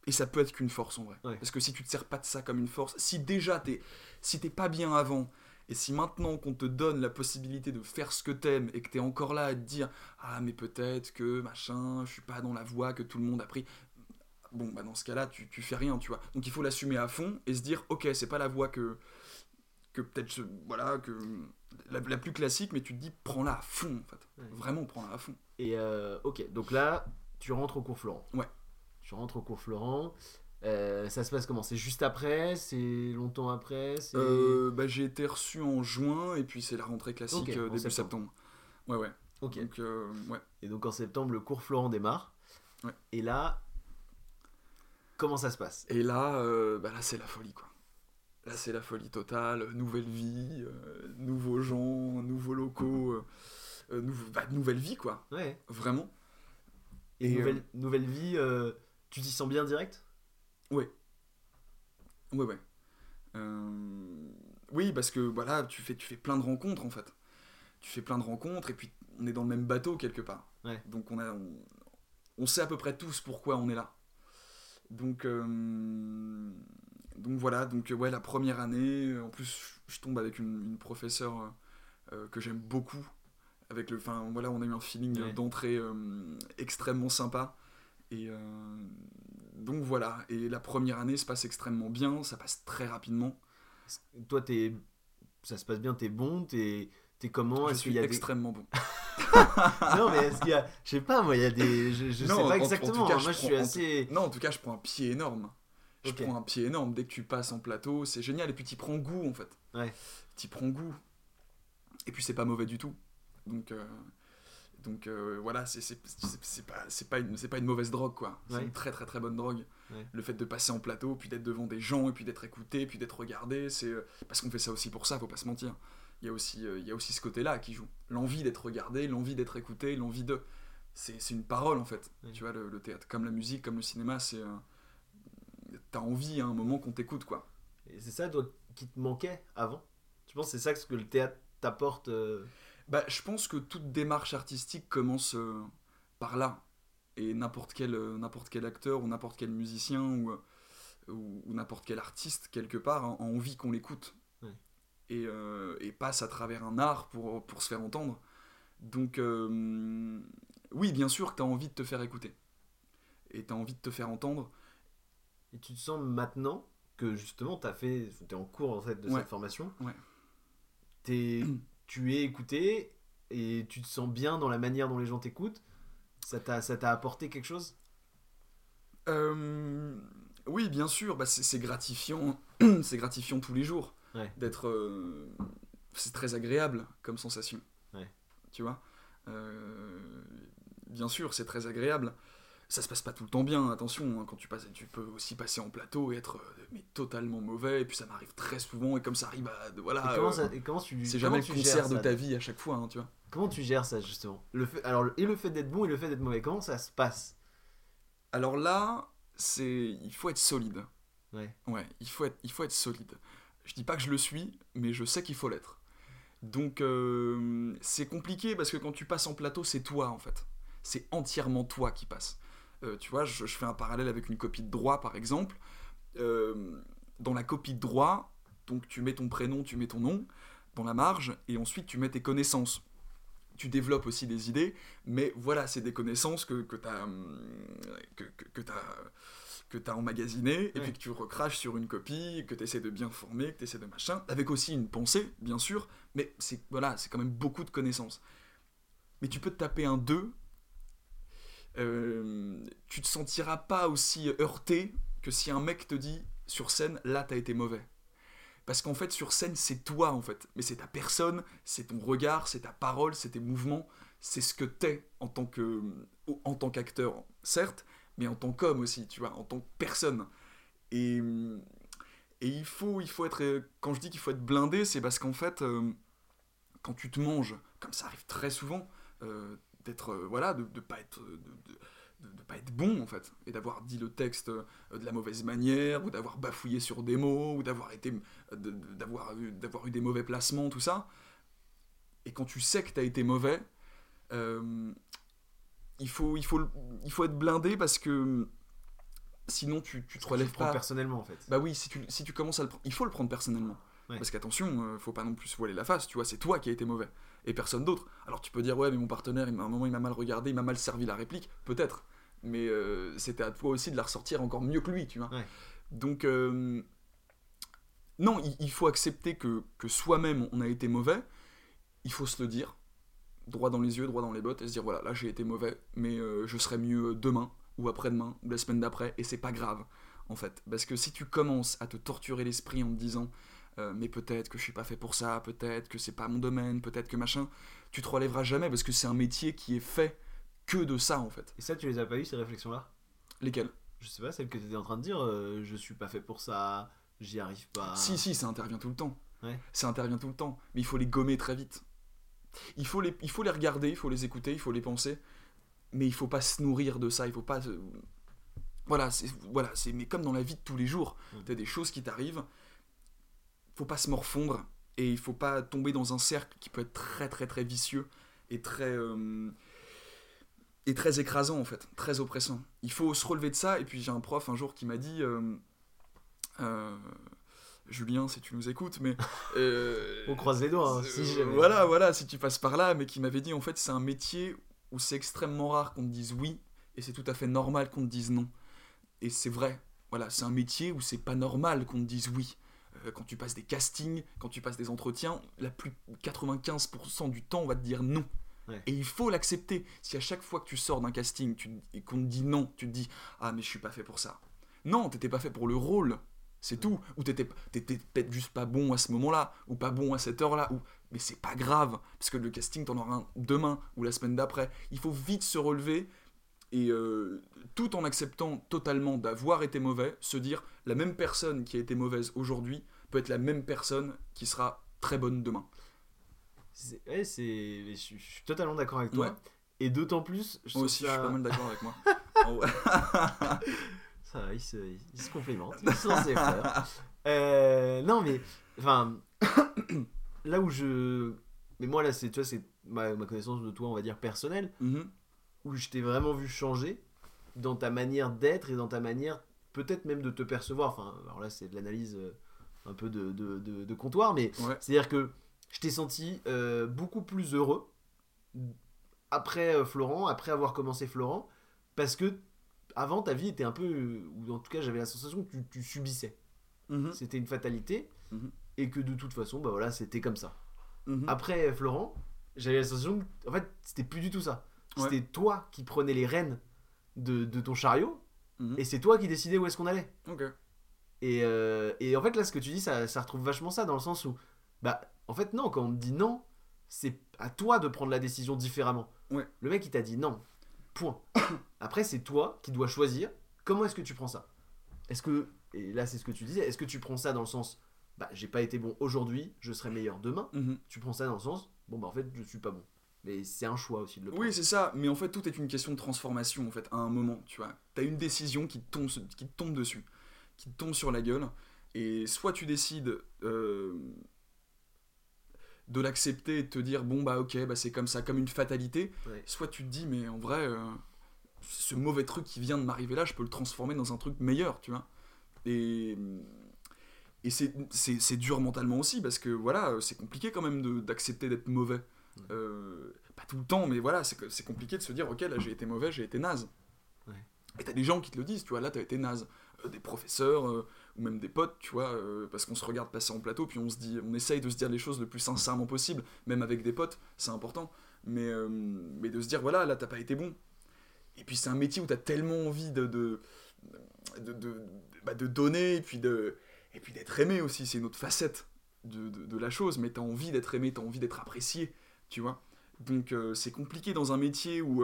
C: Et ça peut être qu'une force en vrai.
B: Ouais.
C: Parce que si tu te sers pas de ça comme une force, si déjà t'es si t'es pas bien avant, et si maintenant qu'on te donne la possibilité de faire ce que t'aimes et que t'es encore là à te dire ah mais peut-être que machin, je suis pas dans la voie que tout le monde a pris. Bon bah dans ce cas-là tu, tu fais rien tu vois. Donc il faut l'assumer à fond et se dire ok c'est pas la voie que que peut-être voilà que la, la plus classique mais tu te dis prends-la à fond en fait.
B: Ouais.
C: Vraiment prends-la à fond.
B: Et euh, ok, donc là, tu rentres au cours Florent.
C: Ouais.
B: Tu rentres au cours Florent. Euh, ça se passe comment? C'est juste après? C'est longtemps après?
C: Euh, bah, j'ai été reçu en juin et puis c'est la rentrée classique euh, début
B: septembre.
C: septembre. Ouais ouais.
B: Ok.
C: Donc ouais.
B: Et donc en septembre, le cours Florent démarre.
C: Ouais.
B: Et là, comment ça se passe
C: Et là, euh, bah là c'est la folie quoi. Là c'est la folie totale, nouvelle vie, euh, nouveaux gens, nouveaux locaux, euh, bah, nouvelle vie quoi,
B: Ouais.
C: vraiment.
B: Et,
C: Et,
B: nouvelle, nouvelle vie, tu t'y sens bien direct?
C: Ouais ouais. Euh, Oui parce que voilà, tu fais, tu fais plein de rencontres en fait. Tu fais plein de rencontres et puis on est dans le même bateau quelque part.
B: Ouais.
C: Donc on, a, on, on sait à peu près tous pourquoi on est là. Donc, euh, donc voilà, donc euh, ouais, la première année, euh, en plus je tombe avec une, une professeure euh, que j'aime beaucoup. Avec le, enfin voilà, on a eu un feeling
B: Ouais.
C: d'entrée euh, extrêmement sympa. Et donc voilà, et la première année se passe extrêmement bien, ça passe très rapidement.
B: Toi, t'es, ça se passe bien, t'es bon, t'es, comment?
C: Je suis
B: des-
C: extrêmement bon.
B: Non, mais est-ce qu'il y a, je sais pas, moi, il y a des, je, je
C: Non,
B: sais
C: en
B: pas exactement.
C: cas,
B: hein. moi, je
C: prends-
B: suis
C: en
B: assez.
C: Non, en tout cas, je prends un pied énorme. Je prends un pied énorme dès que tu passes en plateau, c'est génial. Et puis tu prends goût en fait.
B: Ouais.
C: Tu prends goût. Et puis c'est pas mauvais du tout. Donc, euh, donc euh, voilà, c'est pas, c'est pas, une- c'est pas une mauvaise drogue quoi. C'est
B: Ouais.
C: une très très très bonne drogue.
B: Ouais.
C: Le fait de passer en plateau, puis d'être devant des gens, et puis d'être écouté, puis d'être regardé, c'est euh, parce qu'on fait ça aussi pour ça, faut pas se mentir. Il y a aussi, euh, il y a aussi ce côté-là qui joue. L'envie d'être regardé, l'envie d'être écouté, l'envie de. C'est une parole en fait. Tu vois, le, le théâtre, comme la musique, comme le cinéma, c'est. euh, T'as envie à un moment qu'on t'écoute quoi.
B: Et C'est ça, toi, qui te manquait avant? Tu penses que c'est ça que le théâtre t'apporte euh,
C: Bah, je pense que toute démarche artistique commence euh, par là. Et n'importe quel, euh, n'importe quel acteur ou n'importe quel musicien ou, euh, ou, ou n'importe quel artiste, quelque part, a, a envie qu'on l'écoute. Et, euh, et passe à travers un art pour, pour se faire entendre. Donc, euh, oui, bien sûr que tu as envie de te faire écouter. Et tu as envie de te faire entendre.
B: Et tu te sens maintenant que justement t'as fait, t'es en cours en fait de
C: Ouais.
B: cette formation.
C: Ouais.
B: T'es, tu es écouté et tu te sens bien dans la manière dont les gens t'écoutent. Ça t'a, apporté quelque chose?
C: Euh, oui, bien sûr, bah, c'est gratifiant, c'est gratifiant tous les jours
B: Ouais.
C: d'être. euh, c'est très agréable comme sensation.
B: Ouais.
C: Tu vois Euh, Bien sûr, c'est très agréable. Ça se passe pas tout le temps bien, attention. hein, quand tu passes, tu peux aussi passer en plateau et être euh, mais totalement mauvais. Et puis ça m'arrive très souvent. Et comme ça arrive à voilà.
B: et, comment ça, et comment tu,
C: c'est jamais le concert de ta vie à chaque fois, hein, tu vois.
B: Comment tu gères ça justement? Le fait, Alors et le fait d'être bon et le fait d'être mauvais, comment ça se passe?
C: Alors là, c'est il faut être solide.
B: Ouais.
C: Ouais, il faut être, il faut être solide. Je dis pas que je le suis, mais je sais qu'il faut l'être. Donc euh, c'est compliqué parce que quand tu passes en plateau, c'est toi en fait. C'est entièrement toi qui passe. Euh, tu vois, je, fais un parallèle avec une copie de droit par exemple. euh, dans la copie de droit, donc tu mets ton prénom, tu met ton nom dans la marge, et ensuite tu mets tes connaissances. Tu développes aussi des idées, mais voilà, c'est des connaissances que, que tu as, t'as- que t'as emmagasinées, et
B: Ouais.
C: puis que tu recraches sur une copie, que tu essaies de bien former, que tu essaies de machin, avec aussi une pensée, bien sûr, mais c'est voilà, c'est quand même beaucoup de connaissances. Mais tu peux te taper un 2, euh, tu te sentiras pas aussi heurté que si un mec te dit sur scène, là t'as été mauvais. Parce qu'en fait, sur scène, c'est toi, en fait. Mais c'est ta personne, c'est ton regard, c'est ta parole, c'est tes mouvements, c'est ce que t'es en tant que, en tant qu'acteur, certes, mais en tant qu'homme aussi, tu vois, en tant que personne. Et, et il faut, il faut être, quand je dis qu'il faut être blindé, c'est parce qu'en fait, euh, quand tu te manges, comme ça arrive très souvent, euh, d'être, euh, voilà, de, de pas être, de, de- pas être bon en fait, et d'avoir dit le texte de la mauvaise manière, ou d'avoir bafouillé sur des mots, ou d'avoir été, d'avoir d'avoir eu des mauvais placements, tout ça. Et quand tu sais que t'as été mauvais, il faut, il faut, il faut être blindé parce que sinon tu, tu te
B: Tu
C: relèves
B: le prends
C: pas.
B: personnellement en fait.
C: Bah oui, si tu, si tu commences à le prendre, il faut le prendre personnellement.
B: Ouais.
C: Parce qu'attention, euh, faut pas non plus se voiler la face, tu vois, c'est toi qui as été mauvais, et personne d'autre. Alors tu peux dire, ouais, mais mon partenaire, il à un moment, il m'a mal regardé, il m'a mal servi la réplique, peut-être. Mais euh, c'était à toi aussi de la ressortir encore mieux que lui, tu vois.
B: Ouais.
C: Donc, euh, non, il, il faut accepter que, que soi-même, on a été mauvais, il faut se le dire, droit dans les yeux, droit dans les bottes, et se dire, voilà, là j'ai été mauvais, mais euh, je serai mieux demain, ou après-demain, ou la semaine d'après, et c'est pas grave en fait. Parce que si tu commences à te torturer l'esprit en te disant euh, mais peut-être que je suis pas fait pour ça, peut-être que c'est pas mon domaine, peut-être que machin, tu te relèveras jamais parce que c'est un métier qui est fait que de ça en fait.
B: Et ça, tu les as pas eu ces réflexions-là?
C: Lesquels
B: Je sais pas, celle que tu étais en train de dire, euh, je suis pas fait pour ça, j'y arrive pas.
C: Si, si, ça intervient tout le temps.
B: Ouais.
C: Ça intervient tout le temps. Mais il faut les gommer très vite. Il faut les, il faut les regarder, il faut les écouter, il faut les penser. Mais il faut pas se nourrir de ça, il faut pas. Voilà, c'est voilà, c'est mais comme dans la vie de tous les jours,
B: Mm.
C: t'as des choses qui t'arrivent. Faut pas se morfondre et il faut pas tomber dans un cercle qui peut être très très très vicieux et très euh, et très écrasant en fait, très oppressant. Il faut se relever de ça et puis j'ai un prof un jour qui m'a dit euh, euh, Julien si tu nous écoutes mais euh,
B: On croise les doigts, hein, si
C: euh,
B: jamais.
C: Voilà, voilà, si tu passes par là, mais qui m'avait dit en fait c'est un métier où c'est extrêmement rare qu'on te dise oui et c'est tout à fait normal qu'on te dise non. Et c'est vrai, voilà, c'est un métier où c'est pas normal qu'on te dise oui. Euh, quand tu passes des castings, quand tu passes des entretiens, la plus 95% du temps on va te dire non.
B: Ouais.
C: Et il faut l'accepter. Si à chaque fois que tu sors d'un casting tu, et qu'on te dit non, tu te dis ah mais je suis pas fait pour ça. Non, t'étais pas fait pour le rôle, c'est tout. Ou t'étais peut-être juste pas bon à ce moment-là, ou pas bon à cette heure-là, ou mais c'est pas grave, parce que le casting t'en auras un demain ou la semaine d'après. Il faut vite se relever et euh, tout en acceptant totalement d'avoir été mauvais, se dire la même personne qui a été mauvaise aujourd'hui peut être la même personne qui sera très bonne demain.
B: C'est- Ouais, c'est. Je suis je totalement d'accord avec toi.
C: Ouais.
B: Et d'autant plus, je
C: Moi aussi, je
B: ça-
C: suis pas mal d'accord avec moi. Oh.
B: Ça va, ils se, ils se complimentent. Ils sont ses frères. Euh, non, mais. Enfin. là où je. Mais moi, là, c'est, tu vois, c'est ma, ma connaissance de toi, on va dire, personnelle,
C: Mhm.
B: où je t'ai vraiment vu changer dans ta manière d'être et dans ta manière, peut-être même de te percevoir. Enfin, alors là, c'est de l'analyse euh, un peu de, de, de- de comptoir, mais
C: Ouais.
B: c'est-à-dire que je t'ai senti euh, beaucoup plus heureux après Florent, après avoir commencé Florent, parce que avant ta vie était un peu, ou en tout cas j'avais la sensation que tu, tu subissais.
C: Mhm.
B: C'était une fatalité,
C: Mhm.
B: et que de toute façon, bah voilà, c'était comme ça.
C: Mhm.
B: Après Florent, j'avais la sensation que, en fait, c'était plus du tout ça.
C: Ouais.
B: C'était toi qui prenais les rênes de, de ton chariot, et c'est toi qui décidais où est-ce qu'on allait. Et, euh, et en fait, là, ce que tu dis, ça, ça retrouve vachement ça dans le sens où, bah, en fait, non, quand on te dit non, c'est à toi de prendre la décision différemment.
C: Ouais.
B: Le mec, il t'a dit non. Point. Après, c'est toi qui dois choisir comment est-ce que tu prends ça. Est-ce que, et là, c'est ce que tu disais, est-ce que tu prends ça dans le sens, bah, j'ai pas été bon aujourd'hui, je serai meilleur demain
C: Mhm.
B: Tu prends ça dans le sens, bon, bah, en fait, je suis pas bon. Mais c'est un choix aussi de le prendre.
C: Oui, c'est ça, mais en fait, tout est une question de transformation, en fait, à un moment, tu vois. T'as une décision qui te tombe, qui te tombe dessus, qui te tombe sur la gueule, et soit tu décides euh, de l'accepter et de te dire, bon, bah ok, bah, c'est comme ça, comme une fatalité,
B: Ouais.
C: soit tu te dis, mais en vrai, euh, ce mauvais truc qui vient de m'arriver là, je peux le transformer dans un truc meilleur, tu vois. Et, et c'est- dur mentalement aussi, parce que voilà, c'est compliqué quand même d'accepter d'être mauvais. Euh, pas tout le temps, mais voilà, c'est compliqué de se dire, ok, là j'ai été mauvais, j'ai été naze.
B: Ouais.
C: Et t'as des gens qui te le disent, tu vois, là t'as été naze. Euh, des professeurs, euh, ou même des potes, tu vois, euh, parce qu'on se regarde passer en plateau, puis on se dit, on essaye de se dire les choses le plus sincèrement possible, même avec des potes, c'est important. Mais, mais de se dire, voilà, là t'as pas été bon. Et puis c'est un métier où t'as tellement envie de, de, de, bah, de donner, et puis de et puis d'être aimé aussi, c'est une autre facette de, de, la chose, mais t'as envie d'être aimé, t'as envie d'être apprécié, tu vois. Donc c'est compliqué dans un métier où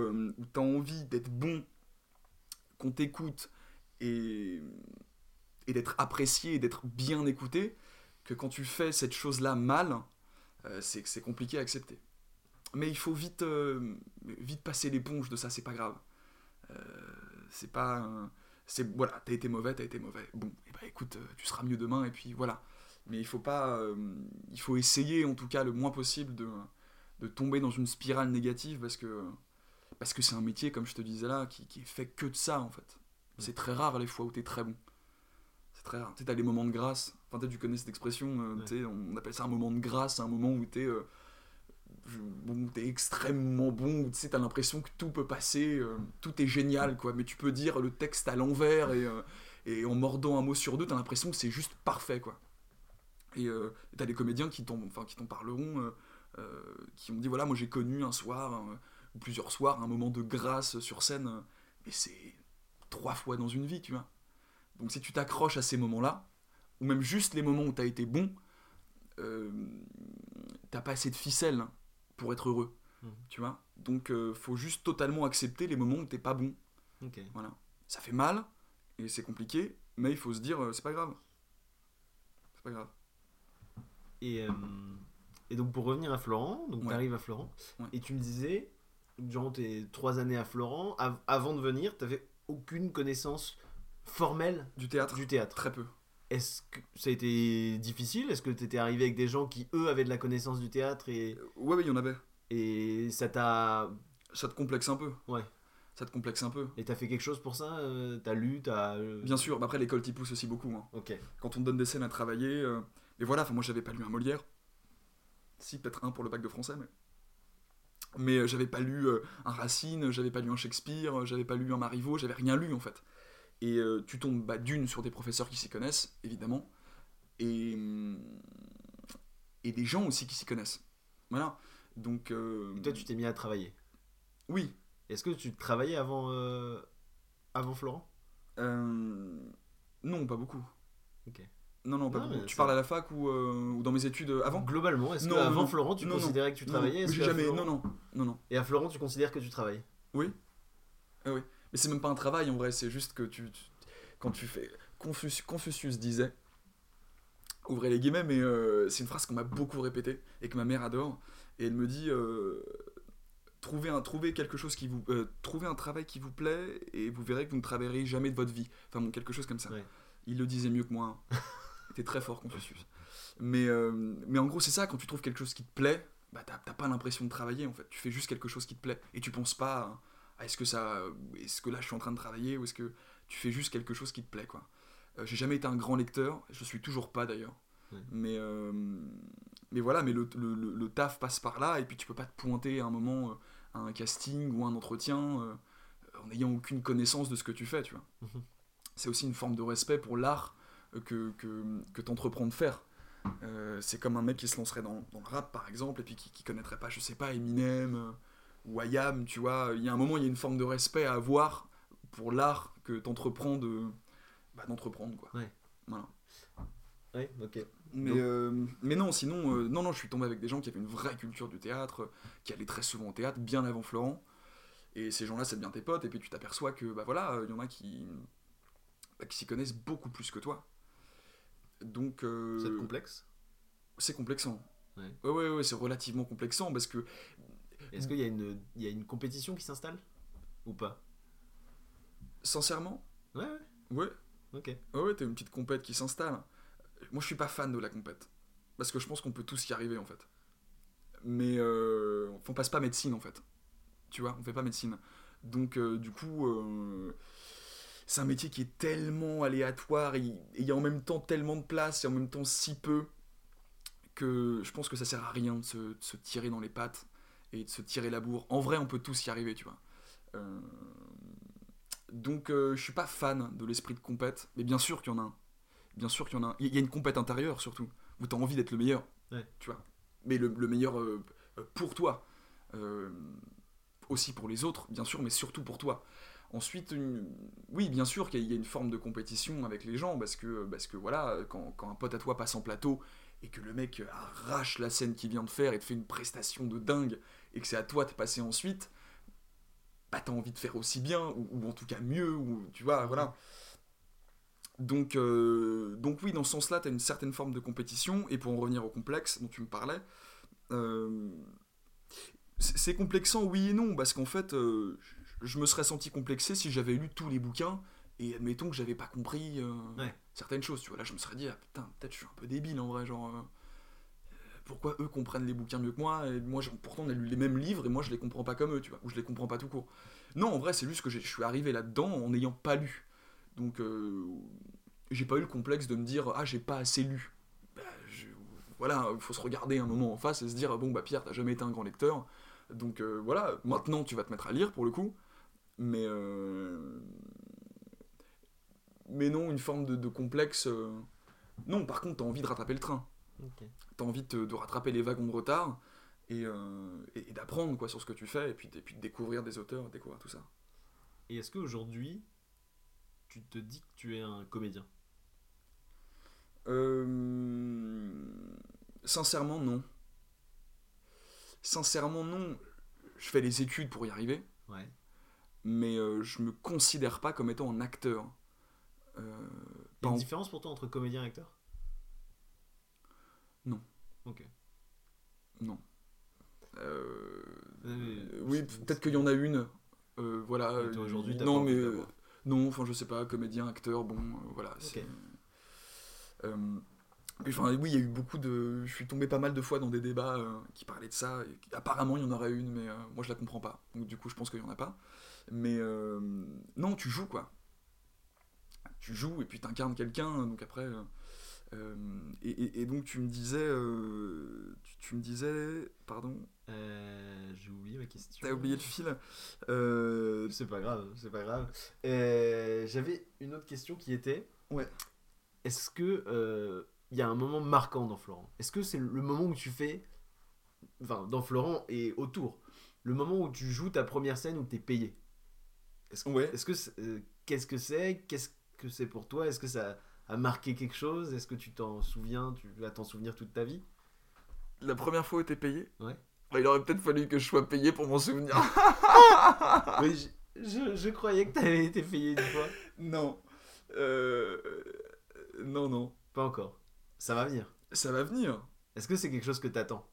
C: t'as envie d'être bon, qu'on t'écoute et, d'être apprécié et d'être bien écouté, que quand tu fais cette chose-là mal, euh, c'est compliqué à accepter. Mais il faut vite, euh, vite passer l'éponge de ça, c'est pas grave. Euh, c'est pas. c'est voilà, t'as été mauvais, t'as été mauvais. Bon, et bah écoute, euh, tu seras mieux demain et puis voilà. Mais il faut pas, euh, il faut essayer en tout cas le moins possible de, de tomber dans une spirale négative parce que parce que c'est un métier comme je te disais là qui, qui est fait que de ça en fait. C'est très rare les fois où t'es très bon. C'est très rare. T'as les moments de grâce. Enfin, tu connais cette expression. euh,
B: Ouais.
C: on appelle ça un moment de grâce, un moment où t'es euh, bon, t'es extrêmement bon, où tu sais, t'as l'impression que tout peut passer, euh, tout est génial, quoi. Mais tu peux dire le texte à l'envers et, et en mordant un mot sur deux, t'as l'impression que c'est juste parfait, quoi. Et t'as des comédiens qui t'en, enfin, qui t'en parleront, qui ont dit voilà, moi j'ai connu un soir, ou plusieurs soirs, un moment de grâce sur scène, mais c'est trois fois dans une vie, tu vois. Donc si tu t'accroches à ces moments-là, ou même juste les moments où t'as été bon, euh, t'as pas assez de ficelle pour être heureux,
B: Mhm.
C: tu vois. Donc euh, faut juste totalement accepter les moments où t'es pas bon. Voilà. Ça fait mal et c'est compliqué, mais il faut se dire euh, c'est pas grave. C'est pas grave.
B: Et, euh, et donc pour revenir à Florent, donc
C: Ouais.
B: tu arrives à Florent,
C: Ouais.
B: et tu me disais, durant tes trois années à Florent, av- avant de venir, tu n'avais aucune connaissance formelle
C: Du théâtre,
B: du théâtre.
C: très peu.
B: Est-ce que ça a été difficile? Est-ce que tu étais arrivé avec des gens qui, eux, avaient de la connaissance du théâtre et,
C: Euh, Ouais, il y en avait.
B: et ça t'a...
C: Ça te complexe un peu.
B: Ouais.
C: Ça te complexe un peu.
B: Et t'as fait quelque chose pour ça? Euh, T'as lu T'as... euh,
C: Bien sûr, après l'école t'y pousse aussi beaucoup. hein.
B: Ok.
C: Quand on te donne des scènes à travailler, euh, et voilà, enfin moi j'avais pas lu un Molière. Si, peut-être un pour le bac de français, mais. Mais euh, j'avais pas lu euh, un Racine, j'avais pas lu un Shakespeare, euh, j'avais pas lu un Marivaux, j'avais rien lu en fait. Et euh, tu tombes bah, d'une sur des professeurs qui s'y connaissent, évidemment, et, hum, et des gens aussi qui s'y connaissent. Voilà. Donc, euh,
B: Toi, tu t'es mis à travailler?
C: oui.
B: Est-ce que tu travaillais avant, euh, avant Florent?
C: Non, pas beaucoup.
B: Ok.
C: Non, non, pas
B: Non,
C: beaucoup. Tu parles à la fac ou, euh, ou dans mes études avant
B: Globalement, est-ce
C: Non,
B: que avant
C: non,
B: Florent, tu
C: non, non.
B: considérais que tu
C: Non,
B: travaillais qu'à
C: jamais.
B: Florent-
C: Non, non, non, non.
B: Et à Florent, tu considères que tu travailles
C: Mais c'est même pas un travail en vrai, c'est juste que tu, tu- quand tu fais. Confucius, Confucius disait, ouvrez les guillemets, mais euh, c'est une phrase qu'on m'a beaucoup répétée et que ma mère adore. Et elle me dit euh, trouvez, un, trouvez quelque chose qui vous. trouvez un travail qui vous plaît et vous verrez que vous ne travaillerez jamais de votre vie. Enfin bon, quelque chose comme ça.
B: Ouais.
C: Il le disait mieux que moi. hein. Était très fort, Confucius. Mais, euh, mais en gros, c'est ça, quand tu trouves quelque chose qui te plaît, bah t'as pas l'impression de travailler en fait. Tu fais juste quelque chose qui te plaît et tu penses pas à, à est-ce que ça. Est-ce que là je suis en train de travailler ou est-ce que tu fais juste quelque chose qui te plaît quoi. Euh, J'ai jamais été un grand lecteur, je suis toujours pas d'ailleurs. Mais, euh, mais voilà, mais le, le- le- le taf passe par là et puis tu peux pas te pointer à un moment euh, à un casting ou un entretien en n'ayant aucune connaissance de ce que tu fais, tu vois.
B: Mhm.
C: C'est aussi une forme de respect pour l'art que, que, que t'entreprends de faire. Euh, c'est comme un mec qui se lancerait dans, dans le rap par exemple et puis qui, qui connaîtrait pas, je sais pas, Eminem euh, ou IAM, tu vois. Il y a un moment, il y a une forme de respect à avoir pour l'art que t'entreprends de bah, d'entreprendre quoi.
B: Ouais.
C: Voilà.
B: Ouais, ok.
C: Mais, euh, mais non, sinon, non, non, je suis tombé avec des gens qui avaient une vraie culture du théâtre, qui allaient très souvent au théâtre, bien avant Florent. Et ces gens-là, c'est bien tes potes, et puis tu t'aperçois que, bah voilà, il y en a qui, bah, qui s'y connaissent beaucoup plus que toi. Donc, euh,
B: C'est complexe?
C: c'est complexant.
B: Ouais.
C: ouais, ouais, ouais, c'est relativement complexant parce que,
B: Est-ce qu'il y, a une- il y a une compétition qui s'installe? Ou pas?
C: Sincèrement,
B: Ouais, ouais.
C: ouais,
B: Ok.
C: ouais, ouais, t'as une petite compète qui s'installe. Moi, je suis pas fan de la compète. Parce que je pense qu'on peut tous y arriver, en fait. Mais euh, on passe pas médecine, en fait. Tu vois, on fait pas médecine. Donc, euh, du coup, euh, c'est un métier qui est tellement aléatoire et il y a en même temps tellement de place et en même temps si peu que je pense que ça sert à rien de se, de se tirer dans les pattes et de se tirer la bourre. En vrai, on peut tous y arriver, tu vois. Euh, donc, euh, je suis pas fan de l'esprit de compète, mais bien sûr qu'il y en a un. Bien sûr qu'il y en a un. Il y a une compète intérieure surtout, où tu as envie d'être le meilleur,
B: Ouais.
C: tu vois. Mais le, le meilleur euh, euh, pour toi. Aussi pour les autres, bien sûr, mais surtout pour toi. Ensuite, oui, bien sûr qu'il y a- une forme de compétition avec les gens, parce que, parce que voilà, quand, quand un pote à toi passe en plateau et que le mec arrache la scène qu'il vient de faire et te fait une prestation de dingue, et que c'est à toi de passer ensuite, bah t'as envie de faire aussi bien, ou, en tout cas mieux, ou tu vois, voilà. Donc, euh, donc oui, dans ce sens-là, t'as une certaine forme de compétition, et pour en revenir au complexe dont tu me parlais, euh, c'est c'est complexant, oui et non, parce qu'en fait, euh, je me serais senti complexé si j'avais lu tous les bouquins et admettons que j'avais pas compris euh,
B: Ouais.
C: certaines choses. Tu vois, là, je me serais dit, ah, putain, peut-être je suis un peu débile en vrai, genre. euh, pourquoi eux comprennent les bouquins mieux que moi et moi, pourtant, on a lu les mêmes livres et moi, je les comprends pas comme eux, tu vois, ou je les comprends pas tout court. Non, en vrai, c'est juste que je suis arrivé là-dedans en n'ayant pas lu. Donc, euh, j'ai pas eu le complexe de me dire, ah, j'ai pas assez lu. Bah, je- voilà, il faut se regarder un moment en face et se dire, bon, bah, Pierre, t'as jamais été un grand lecteur. Donc euh, voilà, maintenant tu vas te mettre à lire pour le coup, mais euh, mais non, une forme de, de complexe. euh, Non, par contre, t'as envie de rattraper le train, t'as envie de, rattraper les wagons de retard et, euh, et- et d'apprendre quoi sur ce que tu fais et puis, et puis de découvrir des auteurs, découvrir tout ça.
B: Et est-ce qu'aujourd'hui, tu te dis que tu es un comédien?
C: Euh, Sincèrement, non. Sincèrement, non. Je fais les études pour y arriver.
B: Ouais.
C: Mais euh, je me considère pas comme étant un acteur. Euh,
B: Il y a
C: pas
B: une
C: en-
B: différence pour toi entre comédien et acteur?
C: Non.
B: Ok.
C: Non. Euh,
B: Euh,
C: oui, peut-être qu'il y en a une. Voilà.
B: Aujourd'hui,
C: non, mais non, enfin je sais pas, comédien, acteur, bon, voilà. enfin, oui, il y a eu beaucoup de. Je suis tombé pas mal de fois dans des débats euh, qui parlaient de ça. Et apparemment, il y en aurait une, mais euh, moi je la comprends pas. Donc du coup, je pense qu'il y en a pas. Mais euh, non, tu joues quoi. Tu joues et puis t'incarnes quelqu'un. Donc après. euh, euh, et, et- et donc tu me disais. euh, tu, tu me disais. Pardon.
B: Euh, J'ai oublié ma question.
C: T'as oublié le fil.
B: C'est pas grave, c'est pas grave. J'avais une autre question qui était.
C: Ouais.
B: Est-ce que il y a un moment marquant dans Florent? Est-ce que c'est le moment où tu fais, enfin dans Florent et autour, le moment où tu joues ta première scène où t'es payé? Est-ce que
C: Ouais.
B: est-ce que c'est- euh, qu'est-ce que c'est? Qu'est-ce que c'est pour toi? Est-ce que ça a marqué quelque chose? Est-ce que tu t'en souviens? Tu vas t'en souvenir toute ta vie?
C: La première fois où t'es payé?
B: Ouais.
C: Bah, il aurait peut-être fallu que je sois payé pour m'en souvenir.
B: Mais je, je, je croyais que t'avais été payé une fois.
C: non. Euh, Non, non.
B: Pas encore. Ça va venir.
C: Ça va venir.
B: Est-ce que c'est quelque chose que t'attends?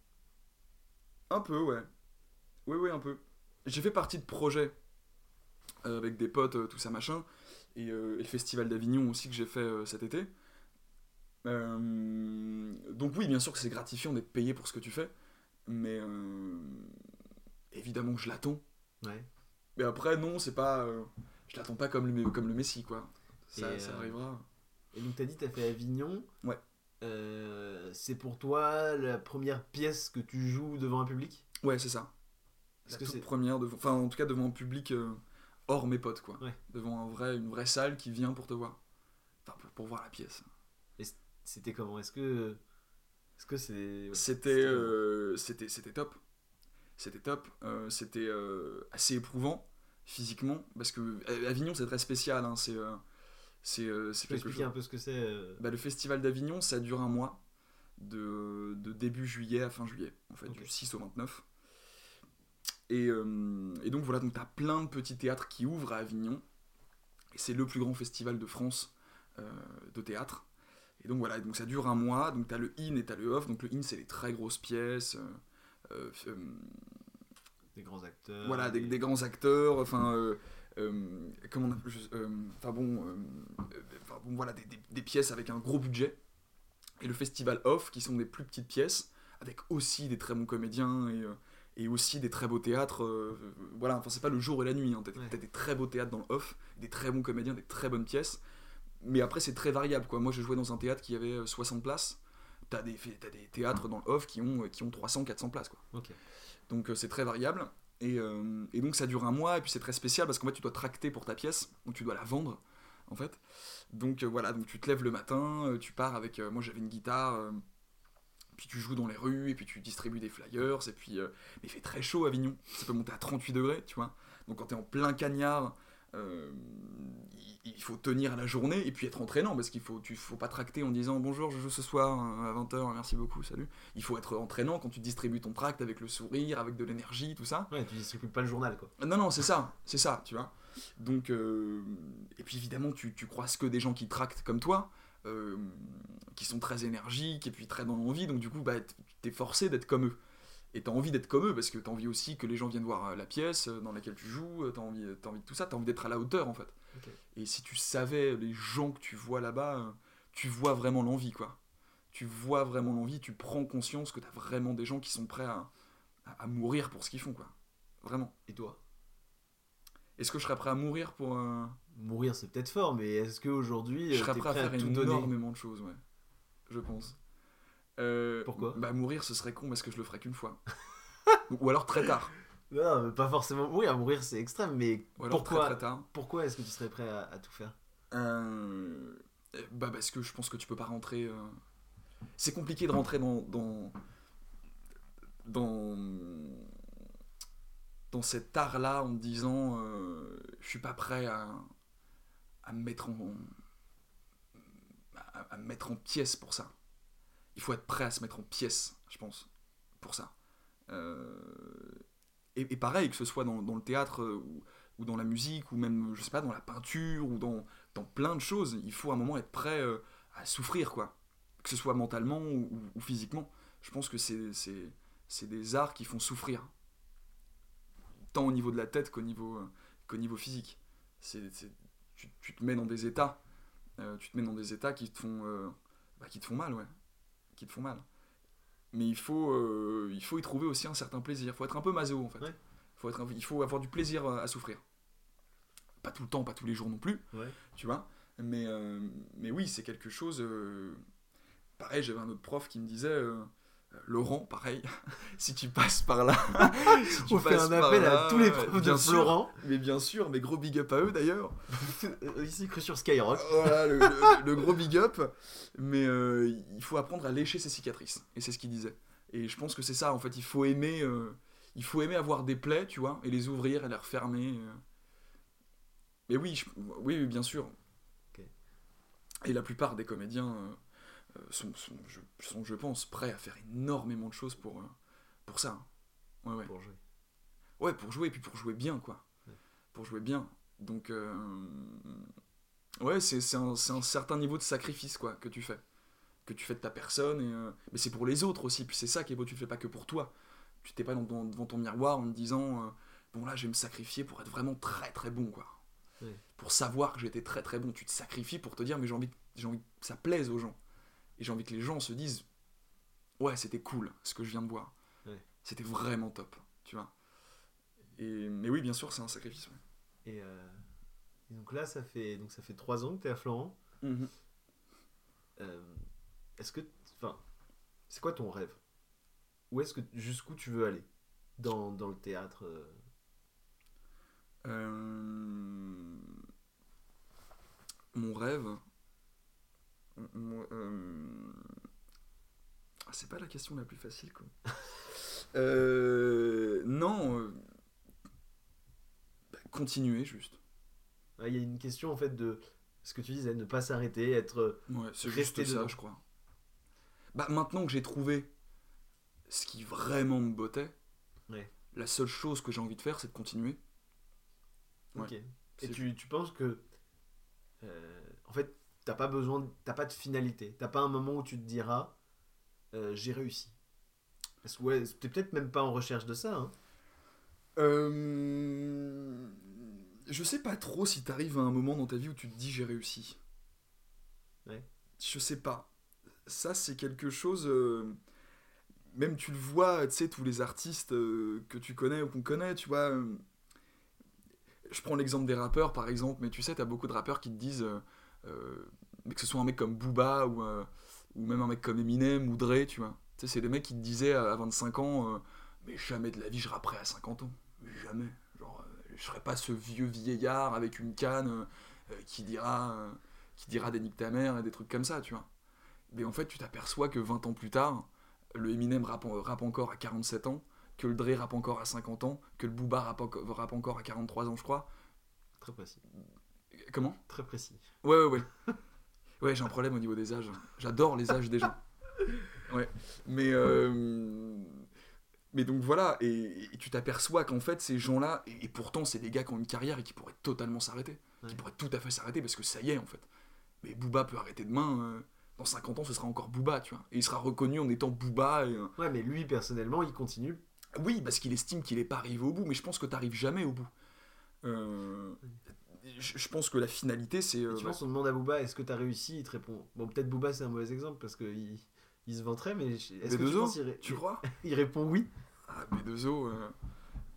C: Un peu, ouais. Oui, oui, un peu. J'ai fait partie de projets avec des potes, euh, tout ça machin, et, euh, et le festival d'Avignon aussi que j'ai fait euh, cet été. Euh, donc oui, bien sûr que c'est gratifiant d'être payé pour ce que tu fais, mais euh, évidemment que je l'attends.
B: Ouais.
C: Mais après, non, c'est pas, euh, je l'attends pas comme le, comme le Messi, quoi. Ça,
B: euh,
C: arrivera.
B: Et donc t'as dit t'as fait Avignon.
C: Ouais.
B: Euh, c'est pour toi la première pièce que tu joues devant un public?
C: Ouais, c'est ça. La toute première, devant, enfin en tout cas devant un public euh, hors mes potes, quoi.
B: Ouais.
C: Devant un vrai, une vraie salle qui vient pour te voir. Enfin, pour, pour voir la pièce.
B: c'était comment? Est-ce que est-ce que c'est
C: C'était euh, c'était c'était top. C'était top. Euh, c'était euh, assez éprouvant physiquement parce que euh, Avignon c'est très spécial. hein, C'est c'est
B: expliquer
C: chose.
B: un peu ce que c'est
C: Bah, le festival d'Avignon, ça dure un mois, de, de début juillet à fin juillet, en fait, du 6 au 29. Et, euh, et donc voilà, donc t'as plein de petits théâtres qui ouvrent à Avignon. Et c'est le plus grand festival de France euh, de théâtre. Et donc voilà, donc ça dure un mois, donc t'as le in et t'as le off. Donc le in, c'est les très grosses pièces. euh,
B: des grands acteurs
C: voilà, des, des grands acteurs, enfin, comment on appelle, enfin bon, bon, voilà, des, des- des pièces avec un gros budget. Et le festival off, qui sont des plus petites pièces, avec aussi des très bons comédiens et, et aussi des très beaux théâtres. euh, voilà, enfin, c'est pas le jour et la nuit. Hein. T'as
B: Ouais.
C: des très beaux théâtres dans le off, des très bons comédiens, des très bonnes pièces. Mais après, c'est très variable. Quoi. Moi, je jouais dans un théâtre qui avait euh, 60 places. T'as des, t'as des théâtres dans le off qui ont, qui ont 300, 400 places. Quoi. Donc euh, c'est très variable. Et, euh, et donc ça dure un mois, et puis c'est très spécial parce qu'en fait tu dois tracter pour ta pièce, donc tu dois la vendre en fait. Donc euh, voilà, donc tu te lèves le matin, euh, tu pars avec. euh, moi j'avais une guitare, euh, puis tu joues dans les rues, et puis tu distribues des flyers, et puis. euh, mais il fait très chaud à Avignon, ça peut monter à 38 degrés, tu vois. Donc quand t'es en plein cagnard, euh, il, faut tenir la journée et puis être entraînant parce qu'il faut, tu faut pas tracter en disant bonjour, je joue ce soir euh, à 20h, merci beaucoup, salut. Il faut être entraînant quand tu distribues ton tract avec le sourire, avec de l'énergie, tout ça.
B: Ouais, tu distribues pas le journal, quoi.
C: Non, non, c'est ça, c'est ça, tu vois. Donc, euh, et puis évidemment, tu, tu croises que des gens qui tractent comme toi, euh, qui sont très énergiques et puis très dans l'envie, donc du coup, bah, t'es forcé d'être comme eux. Et t'as envie d'être comme eux parce que t'as envie aussi que les gens viennent voir euh, la pièce euh, dans laquelle tu joues, t'as envie, t'as envie de tout ça, t'as envie d'être à la hauteur en fait. Et si tu savais les gens que tu vois là-bas, tu vois vraiment l'envie quoi. Tu vois vraiment l'envie, tu prends conscience que t'as vraiment des gens qui sont prêts à, à- à mourir pour ce qu'ils font quoi. Vraiment.
B: Et toi?
C: Est-ce que je serais prêt à mourir pour. euh,
B: Mourir, c'est peut-être fort, mais est-ce qu'aujourd'hui,
C: Je serais
B: t'es
C: prêt à faire
B: tout
C: énormément de choses, ouais. Je pense. Euh,
B: Pourquoi?
C: Bah, mourir, ce serait con parce que je le ferais qu'une fois. Ou alors très tard.
B: Non, mais pas forcément mourir. Mourir, c'est extrême, mais
C: Ou alors
B: pourquoi,
C: très très tard.
B: pourquoi est-ce que tu serais prêt à, à tout faire?
C: Euh, Bah, parce que je pense que tu peux pas rentrer. euh, C'est compliqué de rentrer dans. dans. dans, dans cet art-là en te disant euh, je suis pas prêt à, à me mettre en. À, à me mettre en pièces pour ça. Il faut être prêt à se mettre en pièces, je pense, pour ça. Euh, et, pareil, que ce soit dans, dans le théâtre euh, ou, ou dans la musique, ou même, je sais pas, dans la peinture, ou dans, dans plein de choses, il faut à un moment être prêt euh, à souffrir, quoi. Que ce soit mentalement ou, ou- physiquement. Je pense que c'est, des arts qui font souffrir. Tant au niveau de la tête qu'au niveau, qu'au niveau physique. C'est- tu, tu te mets dans des états. euh, tu te mets dans des états qui te font, euh, bah, qui te font mal, ouais. Qui te font mal. Mais il faut, euh, il faut y trouver aussi un certain plaisir. Il faut être un peu maso, en fait.
B: Ouais.
C: Faut être il faut avoir du plaisir à souffrir. Pas tout le temps, pas tous les jours non plus
B: Ouais.
C: tu vois. Mais, mais oui, c'est quelque chose. Pareil, j'avais un autre prof qui me disait Laurent, pareil, si tu passes par là. si tu
B: On fait un appel
C: là,
B: à tous les
C: euh,
B: profs de
C: sûr,
B: Florent.
C: Mais bien sûr, mais gros big up à eux d'ailleurs.
B: Euh, Ici, sur Skyrock.
C: Voilà, le, le- le gros big up. Mais euh, il faut apprendre à lécher ses cicatrices. Et c'est ce qu'il disait. Et je pense que c'est ça, en fait. Il faut aimer. euh, il faut aimer avoir des plaies, tu vois, et les ouvrir et les refermer. euh. Mais oui, je- oui, bien sûr. Et la plupart des comédiens sont, sont, je, sont, je pense, prêts à faire énormément de choses pour, euh, pour ça. Ouais, ouais.
B: Pour jouer.
C: Ouais, pour jouer, et puis pour jouer bien, quoi.
B: Ouais.
C: Pour jouer bien. Donc, euh, ouais, c'est un, un certain niveau de sacrifice, quoi, que tu fais. Que tu fais de ta personne, et, euh, mais c'est pour les autres aussi. Puis c'est ça qui est beau, tu le fais pas que pour toi. Tu t'es pas dans, dans- devant ton miroir en te disant, euh, bon là, je vais me sacrifier pour être vraiment très très bon, quoi.
B: Ouais.
C: Pour savoir que j'étais très très bon. Tu te sacrifies pour te dire, mais j'ai envie, envie que ça plaise aux gens. Et j'ai envie que les gens se disent, ouais, c'était cool ce que je viens de voir.
B: Ouais.
C: C'était vraiment top, tu vois. Et, mais oui, bien sûr, c'est un sacrifice. ouais.
B: Et, euh, et donc là, ça fait donc ça fait trois ans que t'es à Florent. Euh, est-ce que, enfin, c'est quoi ton rêve? Où est-ce que jusqu'où tu veux aller? Dans, dans le théâtre Euh,
C: Mon rêve. Euh, ah, c'est pas la question la plus facile, quoi. Euh, Non. euh, bah, Continuer, juste.
B: Il y a une question en fait de ce que tu disais, ne pas s'arrêter, être
C: Ouais, c'est ça, je crois. Bah, maintenant que j'ai trouvé ce qui vraiment me bottait,
B: Ouais.
C: la seule chose que j'ai envie de faire, c'est de continuer. Ouais.
B: Ok. Et tu, tu penses que, euh, en fait, t'as pas besoin, t'as pas de finalité. T'as pas un moment où tu te diras, euh, j'ai réussi. Parce que ouais, t'es peut-être même pas en recherche de ça. Hein.
C: Euh, Je sais pas trop si t'arrives à un moment dans ta vie où tu te dis j'ai réussi.
B: Ouais.
C: Je sais pas. Ça, c'est quelque chose. euh, même tu le vois, tu sais, tous les artistes euh, que tu connais ou qu'on connaît, tu vois. je prends l'exemple des rappeurs, par exemple, mais tu sais, t'as beaucoup de rappeurs qui te disent, mais que ce soit un mec comme Booba ou, euh, ou même un mec comme Eminem ou Dre, tu vois. Tu sais, c'est des mecs qui te disaient à 25 ans, euh, mais jamais de la vie je rapperai à 50 ans. Jamais. Genre, euh, je serai pas ce vieux vieillard avec une canne euh, euh, qui dira, euh, qui dira des niques ta mère et des trucs comme ça, tu vois. Mais en fait, tu t'aperçois que 20 ans plus tard, le Eminem rappe, rappe encore à 47 ans, que le Dre rappe encore à 50 ans, que le Booba rappe, rappe encore à 43 ans, je crois.
B: Très précis.
C: Comment?
B: Très précis.
C: Ouais, ouais, ouais. Ouais, j'ai un problème au niveau des âges. J'adore les âges des gens. Ouais. Mais, euh, mais donc voilà, et, et tu t'aperçois qu'en fait, ces gens-là, et, et pourtant, c'est des gars qui ont une carrière et qui pourraient totalement s'arrêter. Qui pourraient tout à fait s'arrêter parce que ça y est, en fait. Mais Booba peut arrêter demain. euh, dans 50 ans, ce sera encore Booba, tu vois. Et il sera reconnu en étant Booba. Et, euh,
B: Ouais, mais lui, personnellement, il continue.
C: oui, parce qu'il estime qu'il n'est pas arrivé au bout, mais je pense que tu jamais au bout. Euh, je, pense que la finalité, c'est. Euh,
B: tu penses, on demande à Booba, est-ce que t'as réussi? Il te répond. Bon, peut-être Booba, c'est un mauvais exemple parce qu'il il se vanterait, mais est-ce que tu
C: B2O,
B: penses il,
C: tu crois?
B: il répond oui
C: Ah, B2O, euh,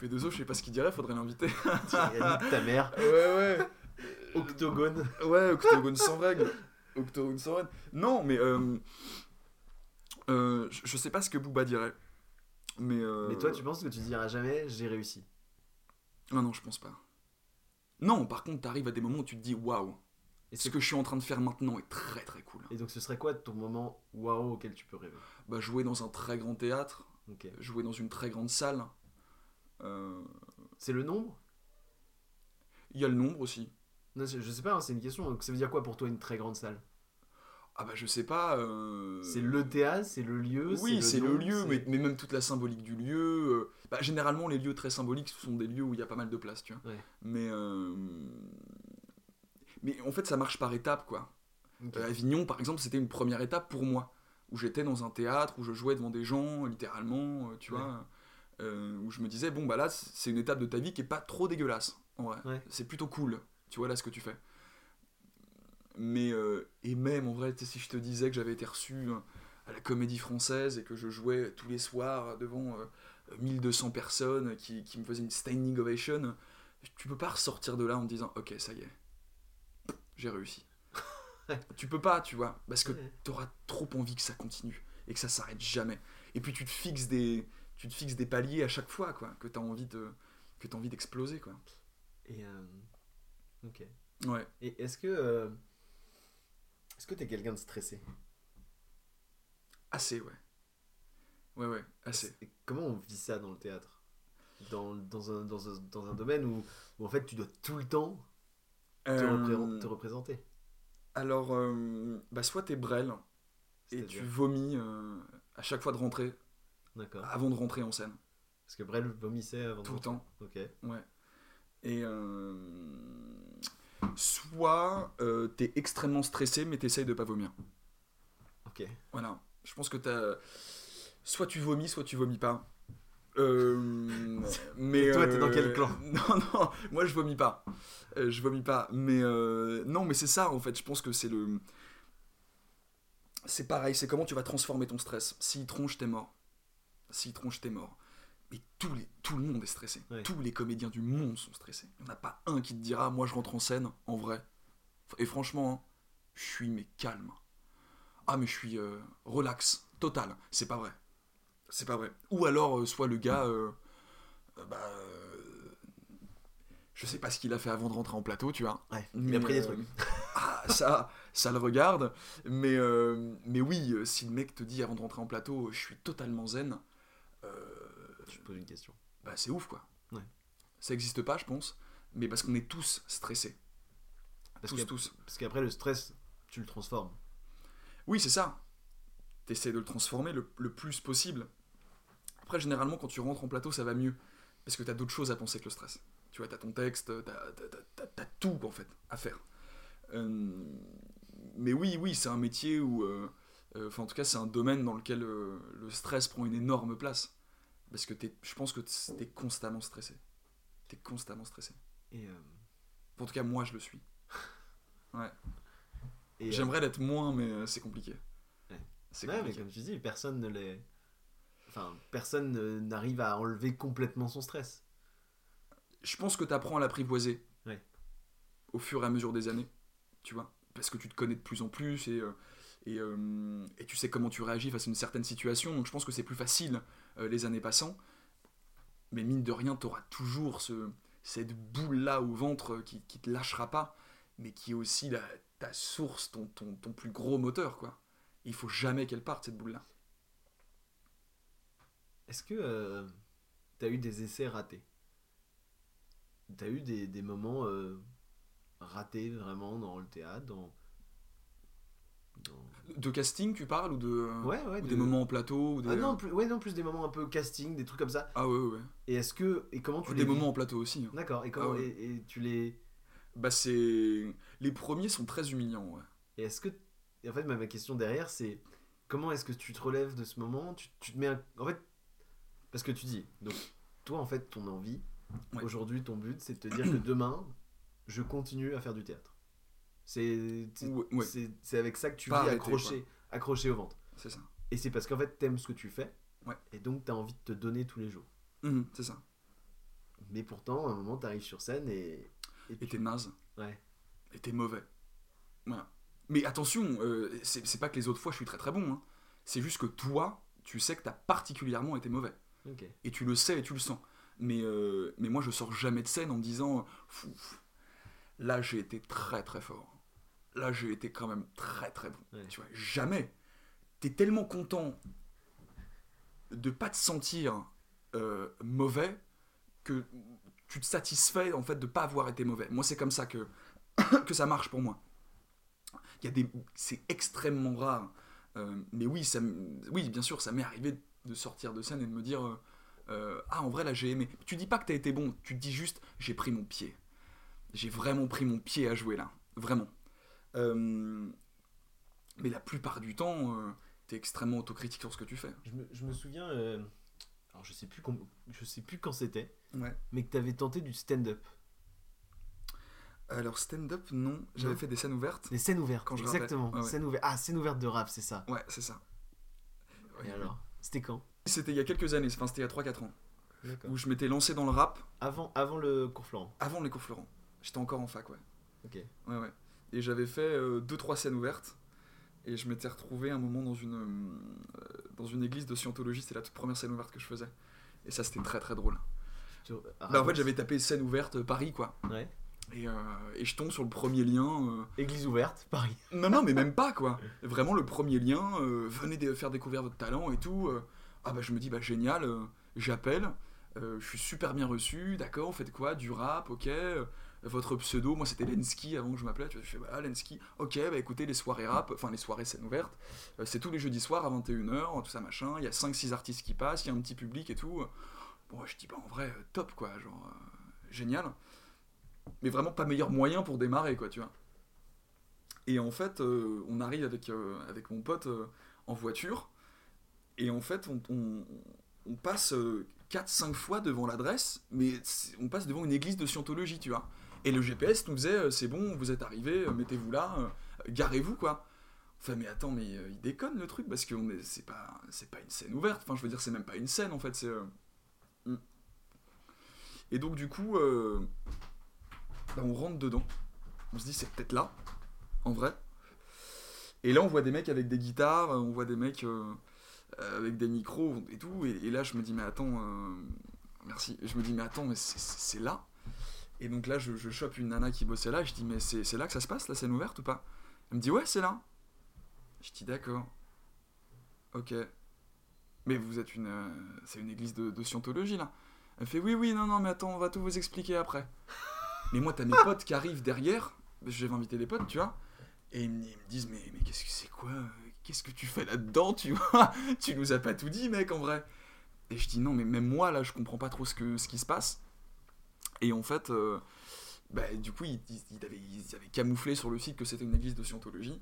C: B2O, je sais pas ce qu'il dirait, faudrait l'inviter.
B: Il ta mère.
C: ouais, ouais.
B: Octogone.
C: Ouais, Octogone sans règle. Octogone sans règle. Non, mais. Euh, euh, je, sais pas ce que Booba dirait. Mais. euh,
B: Mais toi, tu penses que tu diras jamais, j'ai réussi.
C: Non, non, je pense pas. Non, par contre, t'arrives à des moments où tu te dis waouh,
B: Et,
C: ce que je suis en train de faire maintenant est très très cool.
B: et donc, ce serait quoi ton moment waouh auquel tu peux rêver?
C: Bah, jouer dans un très grand théâtre, jouer dans une très grande salle. Euh,
B: C'est le nombre?
C: Il y a le nombre aussi.
B: non, je, je sais pas, hein, c'est une question. Donc, ça veut dire quoi pour toi une très grande salle?
C: Ah bah je sais pas. euh,
B: C'est le théâtre, c'est le lieu
C: Oui, c'est le lieu,
B: c'est-
C: mais, mais même toute la symbolique du lieu. euh, bah, généralement, les lieux très symboliques ce sont des lieux où il y a pas mal de place, tu vois.
B: Ouais.
C: Mais, euh, mais en fait, ça marche par étapes, quoi. Euh, Avignon, par exemple, c'était une première étape pour moi, où j'étais dans un théâtre, où je jouais devant des gens, littéralement, tu
B: Ouais.
C: vois, où je me disais, bon, bah là, c'est une étape de ta vie qui est pas trop dégueulasse, en vrai.
B: Ouais.
C: C'est plutôt cool, tu vois, là, ce que tu fais. Mais, euh, et même, en vrai, si je te disais que j'avais été reçu euh, à la comédie française et que je jouais tous les soirs devant euh, 1200 personnes qui, qui me faisaient une standing ovation, tu peux pas ressortir de là en te disant, ok, ça y est, j'ai réussi. tu peux pas, tu vois, parce que t'auras trop envie que ça continue et que ça s'arrête jamais. Et puis tu te fixes des, tu te fixes des paliers à chaque fois, quoi, que t'as envie de, que t'as envie d'exploser, quoi.
B: Et euh, ok.
C: Ouais.
B: Et est-ce que euh, est-ce que t'es quelqu'un de stressé?
C: Assez, ouais. Ouais, ouais, assez.
B: Et Comment on vit ça dans le théâtre? Dans, dans, un, dans, un, dans un domaine où, où en fait tu dois tout le temps te,
C: Euh,
B: repré- te représenter.
C: alors, euh, bah, soit t'es brel et tu vomis euh, à chaque fois de rentrer,
B: D'accord.
C: avant de rentrer en scène,
B: Parce que Brel vomissait avant de
C: tout le temps.
B: Ok.
C: Ouais. Et soit euh, t'es extrêmement stressé, mais t'essayes de pas vomir.
B: Ok.
C: Voilà. Je pense que t'as. Soit tu vomis, soit tu vomis pas. Euh, mais
B: Et toi, t'es dans
C: euh,
B: quel clan?
C: Non, non, moi je vomis pas. Euh, je vomis pas. Mais euh, non, mais c'est ça en fait. Je pense que c'est le. C'est pareil, c'est comment tu vas transformer ton stress. S'il tronche, t'es mort. S'il tronche, t'es mort. Les, tout le monde est stressé.
B: Ouais.
C: Tous les comédiens du monde sont stressés. Il n'y en a pas un qui te dira, moi je rentre en scène, en vrai. Et franchement, hein, je suis mais calme. Ah mais je suis euh, relax, total. C'est pas vrai. C'est pas vrai. Ou alors, euh, soit le gars, euh, bah, je sais pas ce qu'il a fait avant de rentrer en plateau, tu vois.
B: Ouais. Il
C: Mais,
B: a pris des trucs.
C: Ah, ça, ça le regarde. Mais, mais oui, si le mec te dit avant de rentrer en plateau, je suis totalement zen, euh,
B: Je te pose une question.
C: bah c'est ouf quoi.
B: Ouais.
C: Ça existe pas, je pense, mais parce qu'on est tous stressés.
B: Parce
C: tous, tous.
B: Parce qu'après le stress, tu le transformes.
C: Oui, c'est ça. T'essaies de le transformer le, le plus possible. Après, généralement, quand tu rentres en plateau, ça va mieux. Parce que t'as d'autres choses à penser que le stress. Tu vois, t'as ton texte, t'as, tout, en fait, à faire. Euh, mais oui, oui, c'est un métier où... euh, euh, Enfin, en tout cas, c'est un domaine dans lequel le stress prend une énorme place. Parce que t'es, je pense que t'es constamment stressé. T'es constamment stressé.
B: Et, euh,
C: En tout cas, moi, je le suis. Ouais.
B: euh,
C: J'aimerais l'être moins, mais euh, c'est compliqué.
B: Ouais.
C: C'est
B: ouais, mais comme tu dis, personne ne l'est. enfin, personne ne- n'arrive à enlever complètement son stress.
C: Je pense que tu apprends à l'apprivoiser
B: Ouais.
C: au fur et à mesure des années, tu vois, parce que tu te connais de plus en plus et, euh, et, euh, et tu sais comment tu réagis face à une certaine situation, donc je pense que c'est plus facile euh, les années passant. Mais mine de rien, tu auras toujours ce, cette boule-là au ventre qui, qui te lâchera pas, mais qui est aussi ta source, ton, ton, plus gros moteur, quoi. Il faut jamais qu'elle parte, cette boule-là.
B: Est-ce que euh, t'as eu des essais ratés? T'as eu des, des moments euh, ratés vraiment dans le théâtre.
C: De casting, tu parles, ou de,
B: Ouais, ouais.
C: ou
B: de-
C: des moments en plateau ou des...
B: Ah non, plus, ouais, non, plus des moments un peu casting, des trucs comme ça.
C: Ah ouais, ouais.
B: Et est-ce que. Et comment tu
C: Des
B: les
C: moments en plateau aussi. hein.
B: D'accord, et, comment,
C: Ah ouais.
B: et, et tu les.
C: Bah c'est... Les premiers sont très humiliants, ouais.
B: Et est-ce que. Et en fait, ma, ma question derrière, c'est comment est-ce que tu te relèves de ce moment? Tu, tu te mets. un- En fait, parce que tu dis, donc, toi, en fait, ton envie, aujourd'hui, ton but, c'est de te dire que demain, je continue à faire du théâtre. C'est.
C: Ouais,
B: avec ça que tu
C: Pas
B: vis
C: arrêter,
B: accroché, accroché au ventre.
C: c'est ça.
B: Et c'est parce qu'en fait, t'aimes ce que tu fais.
C: Ouais.
B: Et donc, t'as envie de te donner tous les jours.
C: Mhm, c'est ça.
B: Mais pourtant, à un moment, t'arrives sur scène et.
C: Et
B: tu-
C: t'es naze.
B: Ouais.
C: Et t'es mauvais. Voilà. Mais attention, euh, c'est pas que les autres fois je suis très très bon. hein. C'est juste que toi, tu sais que t'as particulièrement été mauvais. Et tu le sais et tu le sens. Mais, euh, mais moi je sors jamais de scène en me disant là j'ai été très très fort. Là j'ai été quand même très très bon.
B: Ouais.
C: Tu vois, jamais. T'es tellement content de pas te sentir euh, mauvais que tu te satisfais en fait de pas avoir été mauvais. Moi c'est comme ça que, que ça marche pour moi. Il y a des, c'est extrêmement rare. Euh, mais oui, ça, oui, bien sûr, ça m'est arrivé de sortir de scène et de me dire euh, euh, ah en vrai là j'ai aimé. Tu dis pas que t'as été bon, tu te dis juste j'ai pris mon pied. J'ai vraiment pris mon pied à jouer là, vraiment. Euh, mais la plupart du temps, euh, t'es extrêmement autocritique sur ce que tu fais.
B: Je me, je me souviens, euh, alors je sais plus, je sais plus quand c'était,
C: Ouais.
B: mais que t'avais tenté du stand-up,
C: Alors stand-up, non, j'avais fait des scènes ouvertes.
B: des scènes ouvertes.
C: Quand je
B: exactement.
C: rappais, ouais, ouais.
B: Scène ouverte. Ah, scène ouverte de rap, c'est ça.
C: Ouais, c'est ça.
B: Et alors, c'était quand?
C: C'était il y a quelques années, enfin c'était il y a 3-4 ans, où je m'étais lancé dans le rap
B: Avant, avant le cours Florent.
C: avant les cours Florent. J'étais encore en fac, ouais.
B: Ok.
C: Ouais, ouais. Et j'avais fait 2-3 scènes ouvertes. Et je m'étais retrouvé un moment dans une, euh, dans une église de scientologie. C'était la toute première scène ouverte que je faisais. Et ça, c'était très très drôle. Bah, en fait, j'avais tapé scène ouverte euh, Paris, quoi.
B: Ouais.
C: Et, euh, et je tombe sur le premier lien. euh,
B: Église ouverte, Paris.
C: Non, non, mais même pas, quoi. Vraiment, le premier lien, euh, venez de faire découvrir votre talent et tout. euh. ah, bah, je me dis, bah, génial, euh, j'appelle. euh, je suis super bien reçu, d'accord, faites quoi Du rap, ok. Votre pseudo, moi c'était Lensky avant que je m'appelais. Je fais, bah, Lensky, ok, bah écoutez, les soirées rap, enfin les soirées scène ouverte, euh, c'est tous les jeudis soirs à 21h, tout ça machin. Il y a 5-6 artistes qui passent, il y a un petit public et tout. Bon, je dis, bah, en vrai, euh, top, quoi, genre, euh, génial. Mais vraiment pas meilleur moyen pour démarrer, quoi, tu vois. Et en fait, on arrive avec, avec mon pote en voiture, et en fait, on, on- passe 4-5 fois devant l'adresse, mais on passe devant une église de scientologie, tu vois. Et le GPS nous disait, euh, c'est bon, vous êtes arrivés, euh, mettez-vous là, euh, garez-vous, quoi. Enfin, mais attends, mais il déconne le truc, parce que c'est pas, c'est pas une scène ouverte, enfin, je veux dire, c'est même pas une scène, en fait, c'est... euh, hmm. Et donc, du coup, euh, bah, on rentre dedans, on se dit, c'est peut-être là, en vrai. Et là, on voit des mecs avec des guitares, on voit des mecs avec des micros et tout. Et, et là, je me dis, mais attends, merci. Je me dis, mais attends, mais c'est là. Et donc là, je, je chope une nana qui bossait là. Je dis, mais c'est là que ça se passe, la scène ouverte ou pas? Elle me dit, ouais, c'est là. Je dis, d'accord. Ok. Mais vous êtes une. euh, c'est une église de, de scientologie là. Elle me fait, oui, oui, non, non, mais attends, on va tout vous expliquer après. mais moi, t'as mes potes qui arrivent derrière. Je vais inviter les potes, tu vois. Et ils me, ils me disent, mais, mais qu'est-ce que c'est quoi? Qu'est-ce que tu fais là-dedans, tu vois? Tu nous as pas tout dit, mec, en vrai. Et je dis, non, mais même moi, là, je comprends pas trop ce, que, ce qui se passe. Et en fait, euh, bah, du coup, ils, avaient, ils avaient camouflé sur le site que c'était une église de scientologie.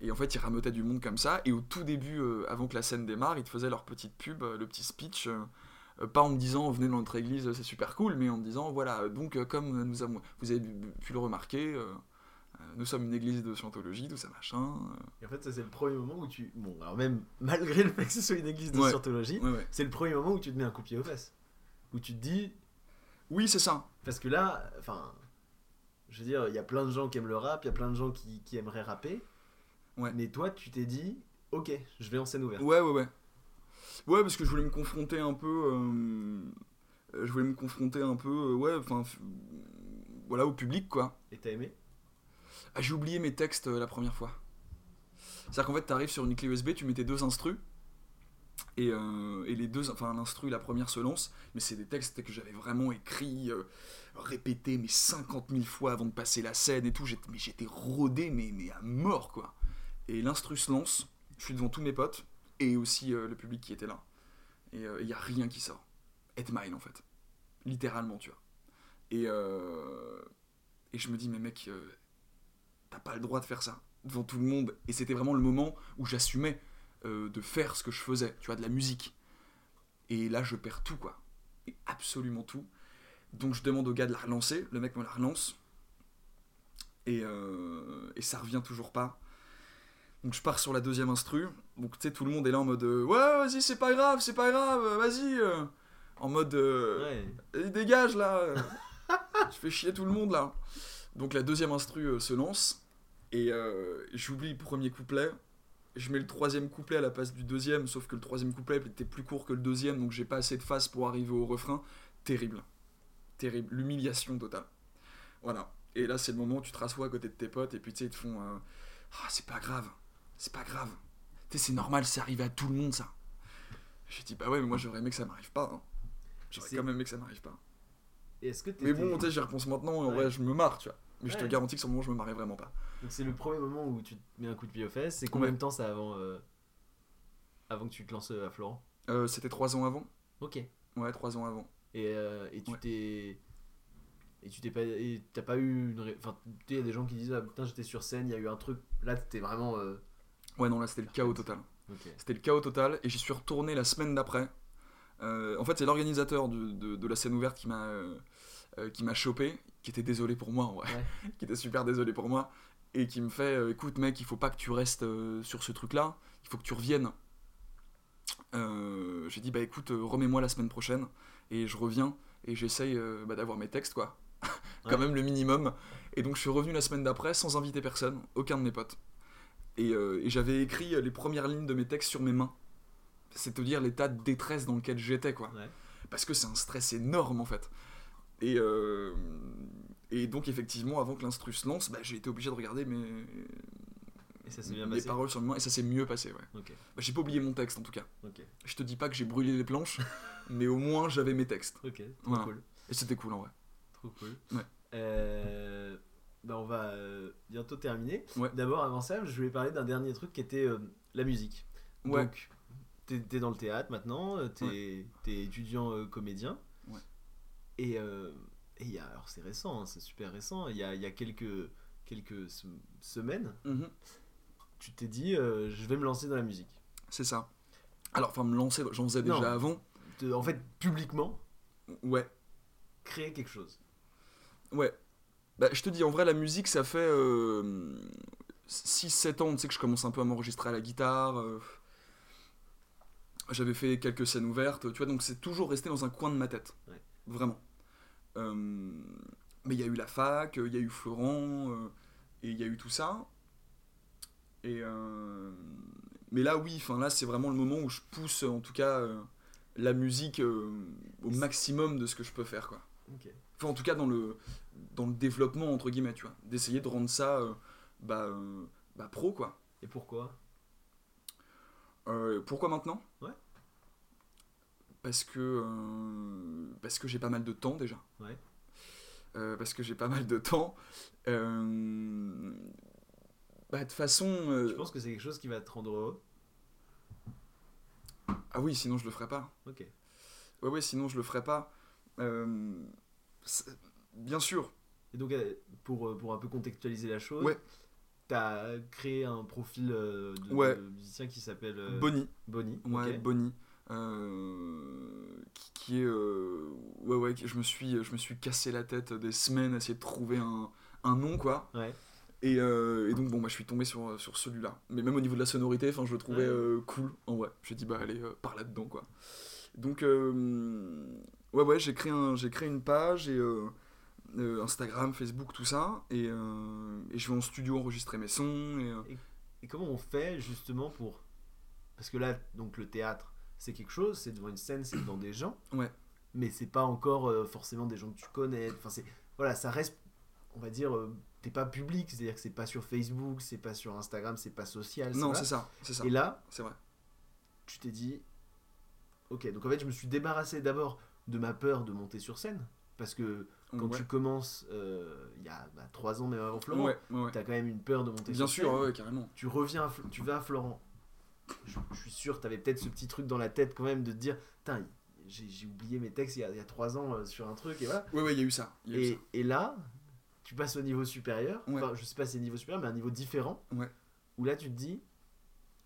C: Et en fait, ils rameutaient du monde comme ça. Et au tout début, euh, avant que la scène démarre, ils te faisaient leur petite pub, euh, le petit speech. euh, pas en me disant venez dans notre église, c'est super cool, mais en me disant voilà, donc comme nous avons, vous avez pu le remarquer, nous sommes une église de scientologie, tout ça machin.
B: Et en fait, ça, c'est le premier moment où tu. Bon, alors même malgré le fait que ce soit une église de
C: Ouais.
B: scientologie,
C: ouais, ouais.
B: c'est le premier moment où tu te mets un coup de pied aux fesses. Où tu te dis.
C: Oui, c'est ça.
B: Parce que là, enfin. Je veux dire, il y a plein de gens qui aiment le rap, il y a plein de gens qui, qui aimeraient rapper.
C: Ouais.
B: Mais toi, tu t'es dit, ok, je vais en scène ouverte.
C: Ouais, ouais, ouais. Ouais, parce que je voulais me confronter un peu. euh, je voulais me confronter un peu, euh, ouais, enfin. Voilà, au public, quoi.
B: Et t'as aimé?
C: Ah, j'ai oublié mes textes euh, la première fois. C'est-à-dire qu'en fait, t'arrives sur une clé USB, tu mets tes deux instrus. Et, euh, et les deux, enfin l'instru, la première se lance, mais c'est des textes que j'avais vraiment écrits, euh, répétés, mais 50 000 fois avant de passer la scène et tout. Mais j'étais rodé, mais, à mort, quoi. Et l'instru se lance, je suis devant tous mes potes, et aussi euh, le public qui était là. Et il n'y a rien qui sort. Head mine, en fait. Littéralement, tu vois. Et, et je me dis, mais mec, t'as pas le droit de faire ça devant tout le monde. Et c'était vraiment le moment où j'assumais euh, de faire ce que je faisais, tu vois, de la musique. Et là, je perds tout, quoi. Et absolument tout. Donc je demande au gars de la relancer, le mec me la relance. Et, euh, et ça revient toujours pas. Donc je pars sur la deuxième instru. Donc tu sais, tout le monde est là en mode euh, Ouais, vas-y, c'est pas grave, c'est pas grave, vas-y. euh. En mode
B: Ouais.
C: Eh, dégage là. Je fais chier tout le monde là Donc la deuxième instru se lance et j'oublie le premier couplet. Je mets le troisième couplet à la place du deuxième, sauf que le troisième couplet était plus court que le deuxième, donc j'ai pas assez de face pour arriver au refrain. Terrible. Terrible. L'humiliation totale. Voilà. Et là, c'est le moment où tu te rassois à côté de tes potes et puis tu sais, ils te font euh, Ah, c'est pas grave. C'est pas grave. Tu sais, c'est normal, c'est arrivé à tout le monde ça. J'ai dit Bah ouais, mais moi j'aurais aimé que ça m'arrive pas. hein. J'aurais quand même aimé que ça m'arrive pas.
B: Et est-ce que
C: Mais bon, tu sais, j'y repense maintenant, et en
B: Ouais.
C: vrai, je me marre, tu vois. Mais je te garantis que sur le moment, je me marrais vraiment pas.
B: Donc c'est le premier moment où tu te mets un coup de pied aux fesses. C'est combien
C: Ouais.
B: de temps ça avant, euh, avant que tu te lances euh, à Florent?
C: Euh, C'était trois ans avant
B: Ok. Et,
C: Ouais, trois ans avant.
B: euh, et tu
C: Ouais.
B: t'es. Et tu t'es pas. Et t'as pas eu une. ré- Enfin, tu sais, il y a des gens qui disent Ah putain, j'étais sur scène, il y a eu un truc. Là, t'étais vraiment. euh,
C: Ouais, non, là, c'était le chaos total.
B: Ok.
C: C'était le chaos total, et j'y suis retourné la semaine d'après. Euh, en fait, c'est l'organisateur de, de la scène ouverte qui m'a euh, qui m'a chopé, qui était désolé pour moi, en vrai.
B: Ouais.
C: qui était super désolé pour moi, et qui me fait euh, Écoute, mec, il faut pas que tu restes euh, sur ce truc-là, il faut que tu reviennes. J'ai dit Bah écoute, remets-moi la semaine prochaine, et je reviens, et j'essaye bah, d'avoir mes textes, quoi. Quand
B: Ouais.
C: même le minimum. Et donc, je suis revenu la semaine d'après sans inviter personne, aucun de mes potes. Et, et j'avais écrit les premières lignes de mes textes sur mes mains. C'est te dire l'état de détresse dans lequel j'étais, quoi.
B: Ouais.
C: Parce que c'est un stress énorme, en fait. Et, euh, et donc, effectivement, avant que l'instru se lance, bah, j'ai été obligé de regarder mes,
B: Et ça s'est bien
C: mes
B: passé.
C: paroles sur mes mains, et ça s'est mieux passé, ouais. Bah, j'ai pas oublié mon texte, en tout cas.
B: Ok.
C: Je te dis pas que j'ai brûlé les planches, mais au moins j'avais mes textes.
B: Ok. Trop
C: Voilà.
B: cool.
C: Et c'était cool, en vrai.
B: Trop cool.
C: Ouais.
B: Euh, bah on va euh, bientôt terminer.
C: Ouais.
B: D'abord, avant ça, je voulais parler d'un dernier truc qui était euh, la musique. Donc, t'es t'es dans le théâtre maintenant, t'es t'es étudiant comédien. Et euh, et il y a, alors c'est récent, hein, c'est super récent, il y a, y a quelques, quelques se- semaines,
C: Mhm.
B: tu t'es dit, euh, je vais me lancer dans la musique.
C: C'est ça. Alors, enfin, me lancer, j'en faisais
B: Non.
C: déjà avant.
B: De- en fait, publiquement,
C: Ouais.
B: créer quelque chose.
C: Ouais. Bah, je te dis, en vrai, la musique, ça fait 6-7 ans, tu sais, que je commence un peu à m'enregistrer à la guitare. euh, J'avais fait quelques scènes ouvertes, tu vois, donc c'est toujours resté dans un coin de ma tête.
B: Ouais.
C: Vraiment. Euh, mais il y a eu la fac, il y a eu Florent, euh, et il y a eu tout ça. Et euh, mais là, oui, enfin là, c'est vraiment le moment où je pousse, en tout cas, la musique au maximum de ce que je peux faire, quoi. Enfin, en tout cas, dans le, dans le développement, entre guillemets, tu vois. D'essayer de rendre ça euh, bah, euh, bah, pro, quoi.
B: Et pourquoi?
C: Euh, pourquoi maintenant?
B: Ouais.
C: Parce que, euh, parce que j'ai pas mal de temps, déjà.
B: Ouais.
C: Euh, parce que j'ai pas mal de temps. Euh, bah, de toute façon... euh,
B: Je pense que c'est quelque chose qui va te rendre heureux?
C: Ah oui, sinon je le ferais pas.
B: Ok.
C: Ouais, ouais, sinon je le ferais pas. Euh, bien sûr.
B: Et donc, euh, pour, euh, pour un peu contextualiser la chose,
C: Ouais.
B: tu as créé un profil euh, de,
C: Ouais.
B: de musicien qui s'appelle euh,
C: Bonnie.
B: Bonnie.
C: Ouais. Bonnie. Euh, qui, qui est. euh, ouais, ouais, je me, suis, je me suis cassé la tête des semaines à essayer de trouver un, un nom, quoi.
B: Ouais.
C: Et, euh, et donc, bon, moi, je suis tombé sur, sur celui-là. Mais même au niveau de la sonorité, enfin, je le trouvais
B: Ouais.
C: euh, cool. En vrai, j'ai dit, bah, allez, par là-dedans, quoi. Donc, ouais, ouais, j'ai créé, un, j'ai créé une page et Instagram, Facebook, tout ça. Et, et je vais en studio enregistrer mes sons. Et, euh,
B: Et comment on fait justement pour. Parce que là, donc le théâtre, c'est quelque chose, c'est devant une scène, c'est devant des gens.
C: Ouais.
B: Mais c'est pas encore euh, forcément des gens que tu connais. Enfin, c'est. Voilà, ça reste, on va dire, euh, t'es pas public, c'est-à-dire que c'est pas sur Facebook, c'est pas sur Instagram, c'est pas social.
C: non, c'est ça, c'est ça.
B: Et là,
C: C'est vrai.
B: tu t'es dit. Ok, donc en fait, je me suis débarrassé d'abord de ma peur de monter sur scène. Parce que quand
C: ouais.
B: tu commences, euh, il y a bah, trois ans, même avant Florent,
C: Ouais, ouais,
B: t'as quand même une peur de monter
C: Bien
B: sur
C: sûr,
B: scène.
C: ouais, ouais, carrément.
B: tu reviens, à tu vas à Florent. Je, je suis sûr, tu avais peut-être ce petit truc dans la tête quand même de te dire, putain, j'ai oublié mes textes il y a, il y a trois ans euh, sur un truc et voilà.
C: Ouais, ouais, il y a eu ça. eu
B: Et,
C: ça.
B: et là, tu passes au niveau supérieur.
C: Ouais.
B: Enfin, je sais pas si c'est niveau supérieur, mais un niveau différent.
C: Ouais.
B: Où là, tu te dis,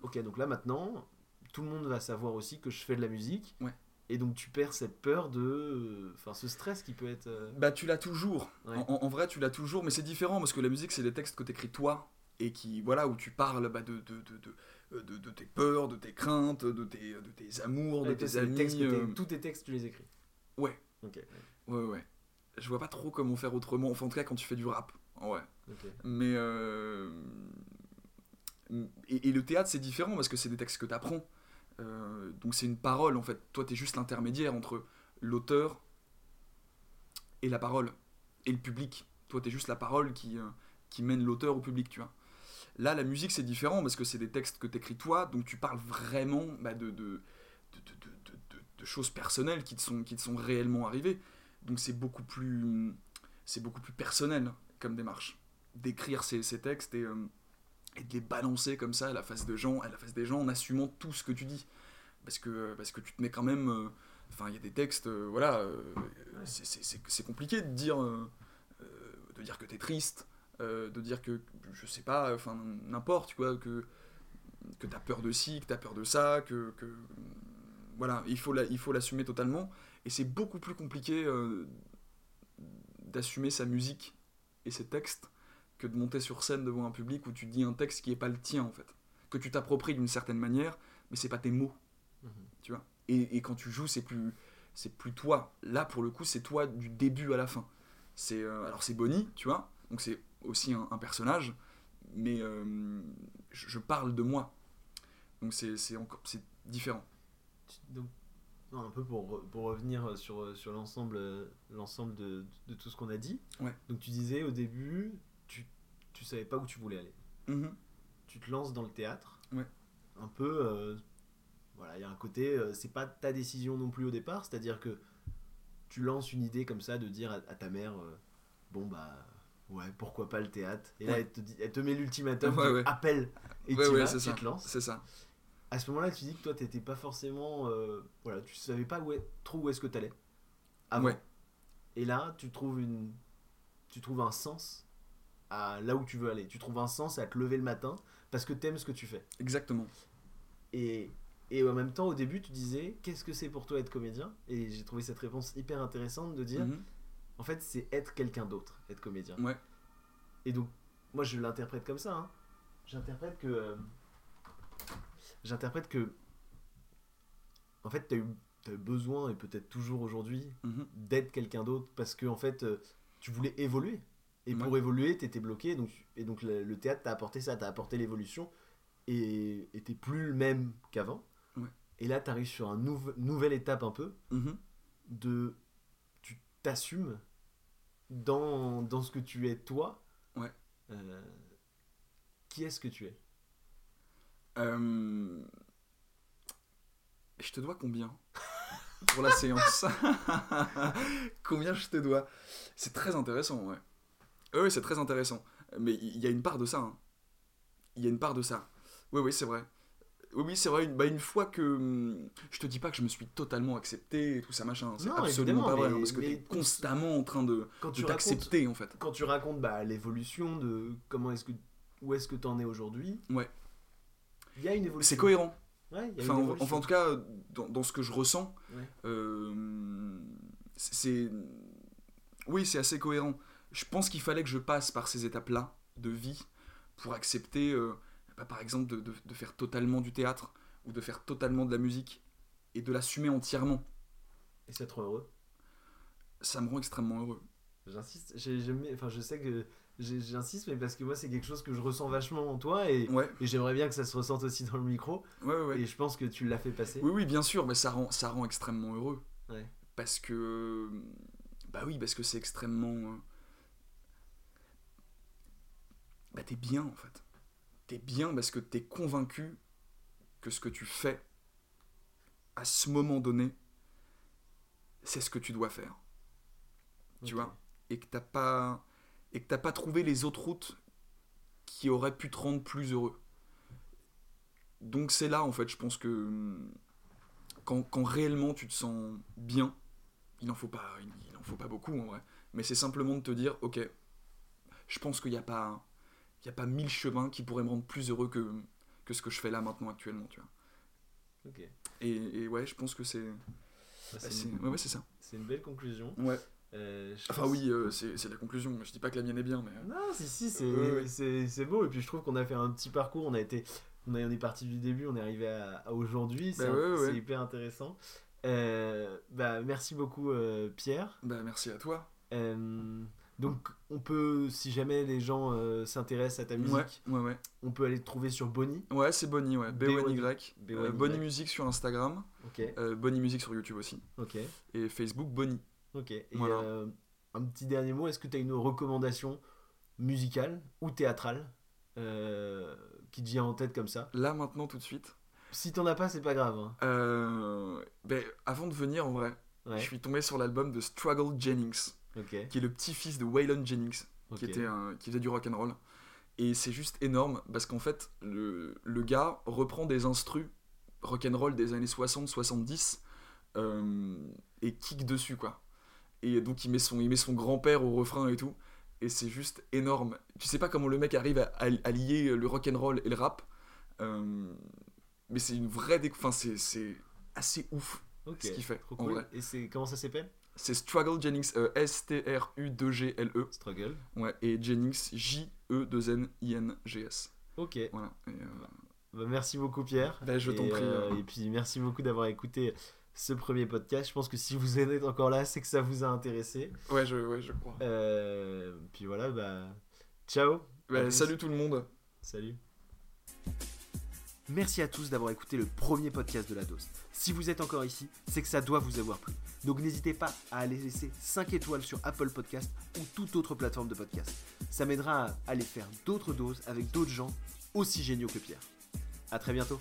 B: ok, donc là maintenant, tout le monde va savoir aussi que je fais de la musique.
C: Ouais.
B: Et donc tu perds cette peur de, enfin, ce stress qui peut être. euh,
C: Bah, tu l'as toujours.
B: Ouais.
C: En, en- en vrai, tu l'as toujours, mais c'est différent parce que la musique, c'est des textes que t'écris toi et qui, voilà, où tu parles bah, de, de, de, de, de- de tes peurs, de tes craintes, de tes, de tes amours, de tes amis.
B: textes
C: euh,
B: tous tes textes, tu les écris.
C: Ouais.
B: Ok.
C: Ouais, ouais. Je vois pas trop comment faire autrement. Enfin, en tout cas, quand tu fais du rap. Ouais. Mais. euh, Et, et le théâtre, c'est différent parce que c'est des textes que t'apprends. Euh, donc, c'est une parole en fait. Toi, t'es juste l'intermédiaire entre l'auteur et la parole et le public. Toi, t'es juste la parole qui, euh, qui mène l'auteur au public, tu vois. Là, la musique, c'est différent parce que c'est des textes que t'écris toi, donc tu parles vraiment bah, de, choses personnelles qui te sont, qui te sont réellement arrivées. Donc c'est beaucoup plus, c'est beaucoup plus personnel comme démarche d'écrire ces, ces textes et, euh, et de les balancer comme ça à la face de gens, à la face des gens en assumant tout ce que tu dis. Parce que, parce que tu te mets quand même. euh, Enfin, il y a des textes, euh, voilà, c'est- compliqué de dire, de dire que t'es triste, euh, de dire que, je sais pas, enfin, n'importe quoi, que, que t'as peur de ci, que t'as peur de ça, que. que voilà, il faut la- il faut l'assumer totalement. Et c'est beaucoup plus compliqué euh, d'assumer sa musique et ses textes que de monter sur scène devant un public où tu dis un texte qui est pas le tien en fait. Que tu t'appropries d'une certaine manière, mais c'est pas tes mots,
B: Mhm.
C: tu vois. Et, et quand tu joues, c'est plus, c'est plus toi. Là, pour le coup, c'est toi du début à la fin. C'est, euh, alors c'est Bonnie, tu vois, donc c'est aussi un, un personnage, mais euh, je, je parle de moi. Donc c'est, c'est encore, c'est différent.
B: Donc, non, un peu pour, pour revenir sur, sur l'ensemble de, de tout ce qu'on a dit.
C: Ouais.
B: Donc tu disais au début, tu, tu savais pas où tu voulais aller.
C: Mhm.
B: Tu te lances dans le théâtre.
C: Ouais.
B: Un peu, euh, voilà, il y a un côté, euh, c'est pas ta décision non plus au départ, c'est-à-dire que tu lances une idée comme ça de dire à, à ta mère, euh, bon bah ouais, pourquoi pas le théâtre. Et là elle te, dit, elle te met l'ultimatum,
C: Ouais, ouais.
B: appel et tu vas, tu
C: ça.
B: te lances
C: C'est ça.
B: à ce moment-là, tu dis que toi, t'étais pas forcément. euh, voilà, tu savais pas où est- trop où est-ce que t'allais. Avant.
C: Ouais.
B: Et là, tu trouves une. Tu trouves un sens à là où tu veux aller. Tu trouves un sens à te lever le matin parce que t'aimes ce que tu fais.
C: Exactement.
B: Et, et en même temps, au début, tu disais qu'est-ce que c'est pour toi être comédien? Et j'ai trouvé cette réponse hyper intéressante de dire
C: Mhm.
B: En fait, c'est être quelqu'un d'autre, être comédien.
C: Ouais.
B: Et donc, moi, je l'interprète comme ça. hein. J'interprète que. euh, J'interprète que. En fait, tu as eu, t'as eu besoin, et peut-être toujours aujourd'hui,
C: Mhm.
B: d'être quelqu'un d'autre parce que, en fait, euh, tu voulais évoluer. Et pour
C: Ouais.
B: évoluer, tu étais bloqué. Donc, et donc, le, le théâtre t'a apporté ça, t'a apporté l'évolution. Et et t'es plus le même qu'avant.
C: Ouais.
B: Et là, tu arrives sur une nouvelle étape un peu
C: Mhm.
B: de t'assumes dans, dans ce que tu es toi
C: Ouais.
B: Euh, qui est-ce que tu es?
C: Euh, Je te dois combien? Pour la séance Combien je te dois? C'est très intéressant, ouais. Euh, Oui, c'est très intéressant. Mais il y a une part de ça. hein. Il y a une part de ça. Oui, oui, c'est vrai. Oui, c'est vrai. Une, bah, une fois que. hum, Je te dis pas que je me suis totalement accepté et tout ça, machin. C'est absolument pas vrai.
B: mais-
C: hein, parce que t'es
B: cons-
C: constamment en train de,
B: quand
C: de t'accepter, en fait.
B: quand tu racontes bah, l'évolution de comment est-ce que où est-ce que tu en es aujourd'hui
C: Ouais.
B: il y a une évolution
C: C'est cohérent.
B: Ouais, il y a
C: Enfin,
B: une
C: en-
B: évolution.
C: enfin, en tout cas, dans, dans ce que je ressens,
B: Ouais.
C: euh, c'est. Oui, c'est assez cohérent. Je pense qu'il fallait que je passe par ces étapes-là de vie pour accepter, euh, bah, par exemple, de, de- de faire totalement du théâtre ou de faire totalement de la musique et de l'assumer entièrement.
B: Et te rend heureux
C: Ça me rend extrêmement heureux.
B: J'insiste, enfin, je sais que j'insiste, mais parce que moi, c'est quelque chose que je ressens vachement en toi et,
C: Ouais,
B: et j'aimerais bien que ça se ressente aussi dans le micro.
C: ouais, ouais. ouais.
B: Et je pense que tu l'as fait passer.
C: Oui, oui, bien sûr, mais ça rend, ça rend extrêmement heureux. Parce que. Bah oui, parce que c'est extrêmement. euh, Bah t'es bien en fait. T'es bien parce que t'es convaincu que ce que tu fais à ce moment donné, c'est ce que tu dois faire. Tu vois? Et que t'as pas. Et que t'as pas trouvé les autres routes qui auraient pu te rendre plus heureux. Donc c'est là en fait, je pense que hum, quand, quand réellement tu te sens bien, il en faut pas, il en faut pas beaucoup en vrai, mais c'est simplement de te dire, ok, je pense qu'il n'y a pas, il y a pas mille chemins qui pourraient me rendre plus heureux que, que ce que je fais là maintenant actuellement, tu vois.
B: Ok.
C: Et, et ouais, je pense que c'est,
B: bah, une,
C: ouais, ouais, c'est ça.
B: c'est une belle conclusion.
C: Ouais.
B: Euh,
C: Enfin
B: pense-
C: oui, euh, c'est, la conclusion. Je dis pas que la mienne est bien, mais euh,
B: Non, si, si, c'est
C: Ouais,
B: beau. Et puis je trouve qu'on a fait un petit parcours. On a été, on, est- on est parti du début, on est arrivé à, à aujourd'hui. C'est
C: Bah
B: c'est hyper intéressant. Euh, bah, merci beaucoup, Pierre.
C: bah merci à toi.
B: Euh, donc, on peut, si jamais les gens euh, s'intéressent à ta musique,
C: Ouais, ouais, ouais.
B: on peut aller te trouver sur Bonnie.
C: Ouais, c'est Bonnie, ouais.
B: B-O-N-Y.
C: B-O-N-Y.
B: B-O-N-Y.
C: Euh, Bonnie Musique sur Instagram.
B: Ok,
C: Euh, Bonnie Musique sur YouTube aussi.
B: ok,
C: Et Facebook, Bonnie.
B: ok. Et
C: Voilà.
B: euh, un petit dernier mot est-ce que tu as une recommandation musicale ou théâtrale euh, qui te vient en tête comme ça?
C: Là, maintenant, tout de suite.
B: Si t'en as pas, c'est pas grave. hein.
C: Euh, ben, avant de venir, en vrai, je suis tombé sur l'album de Struggle Jennings, qui est le petit-fils de Waylon Jennings, qui, était un- qui faisait du rock and roll. Et c'est juste énorme parce qu'en fait, le, le gars reprend des instrus rock and roll des années 60-70 euh, et kick dessus, quoi. Et donc, il met son, il met son grand-père au refrain et tout. Et c'est juste énorme. Tu sais pas comment le mec arrive à, à- à lier le rock and roll et le rap. euh, mais c'est une vraie. déc- Enfin, c'est- assez ouf ce qu'il fait,
B: trop
C: en vrai.
B: Et comment ça s'appelle?
C: C'est Struggle Jennings, euh, S-T-R-U-2-G-L-E.
B: Struggle.
C: Ouais, et Jennings, E J-E-2-N-I-N-G-S.
B: Ok.
C: Voilà. Et, euh,
B: Bah, merci beaucoup Pierre.
C: Bah, je t'en prie,
B: euh,
C: euh.
B: et puis merci beaucoup d'avoir écouté ce premier podcast. Je pense que si vous êtes encore là, c'est que ça vous a intéressé.
C: ouais, je, ouais, je crois.
B: Puis voilà, bah ciao.
C: Bah, salut tout le monde.
B: Salut. Merci à tous d'avoir écouté le premier podcast de la dose. Si vous êtes encore ici, c'est que ça doit vous avoir plu. Donc n'hésitez pas à aller laisser 5 étoiles sur Apple Podcast ou toute autre plateforme de podcast. Ça m'aidera à aller faire d'autres doses avec d'autres gens aussi géniaux que Pierre. A très bientôt.